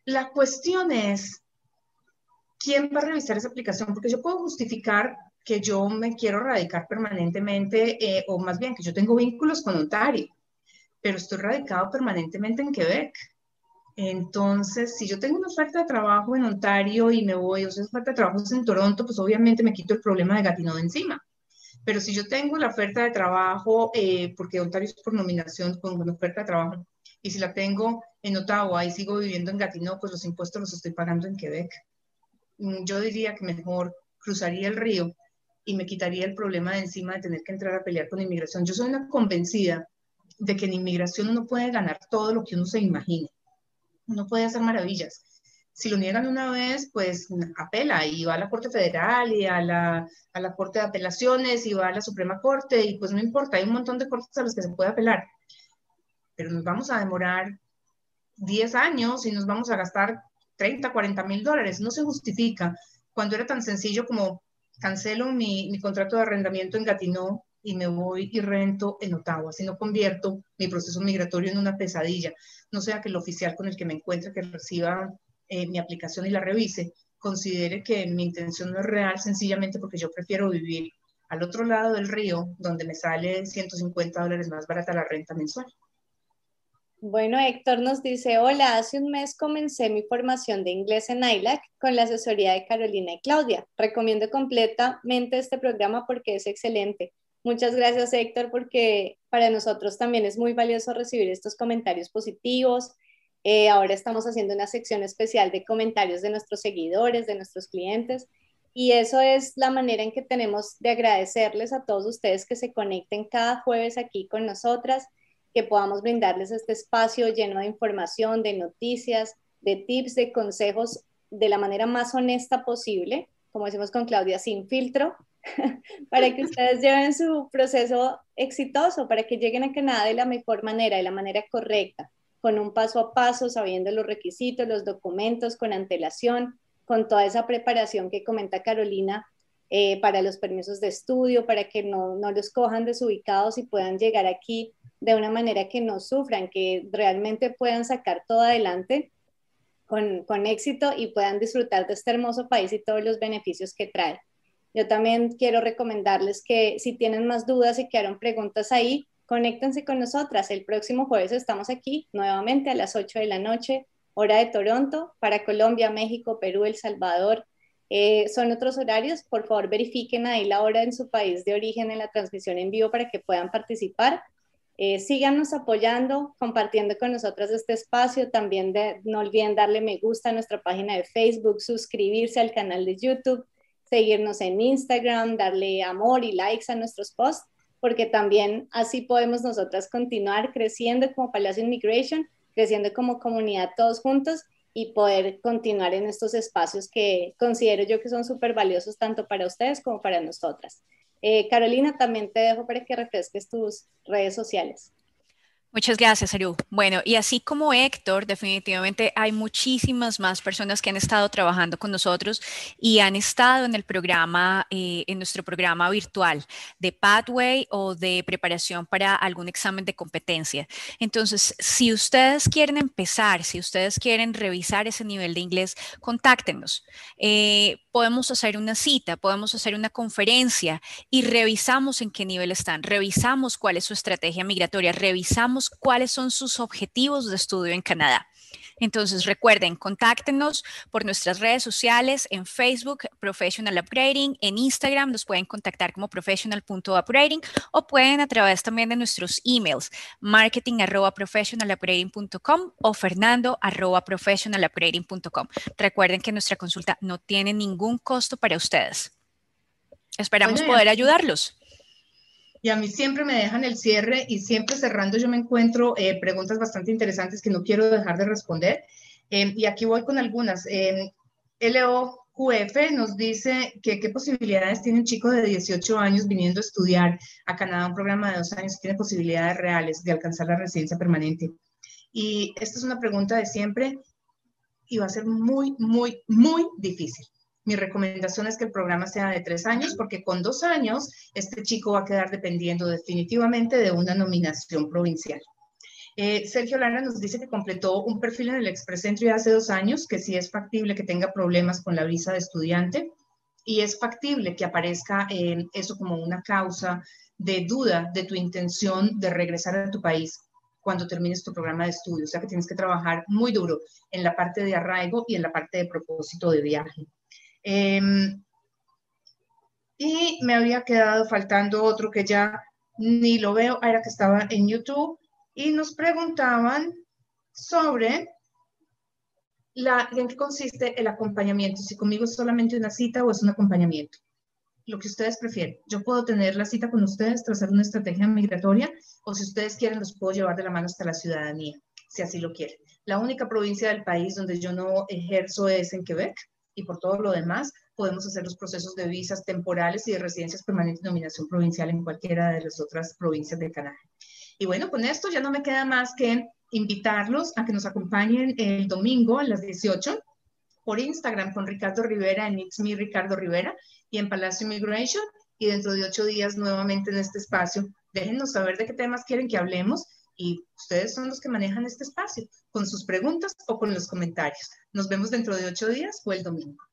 La cuestión es, ¿quién va a revisar esa aplicación? Porque yo puedo justificar que yo me quiero radicar permanentemente, eh, o más bien que yo tengo vínculos con Ontario, pero estoy radicado permanentemente en Quebec. Entonces, si yo tengo una oferta de trabajo en Ontario y me voy, o sea, oferta de trabajo en Toronto, pues obviamente me quito el problema de Gatineau de encima. Pero si yo tengo la oferta de trabajo, eh, porque Ontario es por nominación con una oferta de trabajo, y si la tengo en Ottawa y sigo viviendo en Gatineau, pues los impuestos los estoy pagando en Quebec. Mm, yo diría que mejor cruzaría el río y me quitaría el problema de encima de tener que entrar a pelear con inmigración. Yo soy una convencida de que en inmigración uno puede ganar todo lo que uno se imagine. Uno puede hacer maravillas. Si lo niegan una vez, pues apela y va a la Corte Federal y a la, a la Corte de Apelaciones y va a la Suprema Corte y pues no importa, hay un montón de cortes a los que se puede apelar. Pero nos vamos a demorar 10 años y nos vamos a gastar 30, 40 mil dólares. No se justifica cuando era tan sencillo como cancelo mi, mi contrato de arrendamiento en Gatineau y me voy y rento en Ottawa, si no convierto mi proceso migratorio en una pesadilla, no sea que el oficial con el que me encuentre, que reciba eh, mi aplicación y la revise, considere que mi intención no es real sencillamente porque yo prefiero vivir al otro lado del río, donde me sale 150 dólares más barata la renta mensual. Bueno, Héctor nos dice, hola, hace un mes comencé mi formación de inglés en ILAC con la asesoría de Carolina y Claudia. Recomiendo completamente este programa porque es excelente. Muchas gracias, Héctor, porque para nosotros también es muy valioso recibir estos comentarios positivos. Eh, ahora estamos haciendo una sección especial de comentarios de nuestros seguidores, de nuestros clientes. Y eso es la manera en que tenemos de agradecerles a todos ustedes que se conecten cada jueves aquí con nosotras, que podamos brindarles este espacio lleno de información, de noticias, de tips, de consejos de la manera más honesta posible, como decimos con Claudia, sin filtro, para que ustedes lleven su proceso exitoso, para que lleguen a Canadá de la mejor manera, de la manera correcta, con un paso a paso, sabiendo los requisitos, los documentos, con antelación, con toda esa preparación que comenta Carolina eh, para los permisos de estudio, para que no, no los cojan desubicados y puedan llegar aquí de una manera que no sufran, que realmente puedan sacar todo adelante con, con éxito y puedan disfrutar de este hermoso país y todos los beneficios que trae. Yo también quiero recomendarles que si tienen más dudas y quedaron preguntas ahí, conéctense con nosotras. El próximo jueves estamos aquí nuevamente a las 8 de la noche, hora de Toronto, para Colombia, México, Perú, El Salvador. Eh, son otros horarios, por favor verifiquen ahí la hora en su país de origen en la transmisión en vivo para que puedan participar. Eh, síganos apoyando, compartiendo con nosotras este espacio. También no olviden darle me gusta a nuestra página de Facebook, suscribirse al canal de YouTube seguirnos en Instagram, darle amor y likes a nuestros posts, porque también así podemos nosotras continuar creciendo como Palacio Immigration, creciendo como comunidad todos juntos y poder continuar en estos espacios que considero yo que son súper valiosos tanto para ustedes como para nosotras. Eh, Carolina, también te dejo para que refresques tus redes sociales. Muchas gracias, Aru. Bueno, y así como Héctor, definitivamente hay muchísimas más personas que han estado trabajando con nosotros y han estado en el programa, eh, en nuestro programa virtual de Pathway o de preparación para algún examen de competencia. Entonces, si ustedes quieren empezar, si ustedes quieren revisar ese nivel de inglés, contáctenos. Eh, podemos hacer una cita, podemos hacer una conferencia y revisamos en qué nivel están, revisamos cuál es su estrategia migratoria, revisamos cuáles son sus objetivos de estudio en Canadá. Entonces, recuerden, contáctenos por nuestras redes sociales, en Facebook, Professional Upgrading, en Instagram nos pueden contactar como professional.upgrading o pueden a través también de nuestros emails, marketing o fernando Recuerden que nuestra consulta no tiene ningún costo para ustedes. Esperamos poder ayudarlos. Y a mí siempre me dejan el cierre y siempre cerrando yo me encuentro eh, preguntas bastante interesantes que no quiero dejar de responder. Eh, y aquí voy con algunas. Eh, LOQF nos dice que qué posibilidades tiene un chico de 18 años viniendo a estudiar a Canadá un programa de dos años, tiene posibilidades reales de alcanzar la residencia permanente. Y esta es una pregunta de siempre y va a ser muy, muy, muy difícil. Mi recomendación es que el programa sea de tres años, porque con dos años este chico va a quedar dependiendo definitivamente de una nominación provincial. Eh, Sergio Lara nos dice que completó un perfil en el Express Entry hace dos años, que sí es factible que tenga problemas con la visa de estudiante y es factible que aparezca eso como una causa de duda de tu intención de regresar a tu país cuando termines tu programa de estudio. O sea que tienes que trabajar muy duro en la parte de arraigo y en la parte de propósito de viaje. Em, y me había quedado faltando otro que ya ni lo veo, era que estaba en YouTube, y nos preguntaban sobre la, en qué consiste el acompañamiento, si conmigo es solamente una cita o es un acompañamiento. lo que ustedes prefieren. Yo puedo tener la cita con ustedes, trazar una estrategia migratoria, o si ustedes quieren, los puedo llevar de la mano hasta la ciudadanía, si así lo quieren. La única provincia del país donde yo no ejerzo es en Quebec, y por todo lo demás, podemos hacer los procesos de visas temporales y de residencias permanentes de nominación provincial en cualquiera de las otras provincias de Canadá. Y bueno, con esto ya no me queda más que invitarlos a que nos acompañen el domingo a las 18 por Instagram con Ricardo Rivera en It's Me Ricardo Rivera y en Palacio Immigration y dentro de ocho días nuevamente en este espacio. Déjenos saber de qué temas quieren que hablemos y ustedes son los que manejan este espacio con sus preguntas o con los comentarios. Nos vemos dentro de ocho días o el domingo.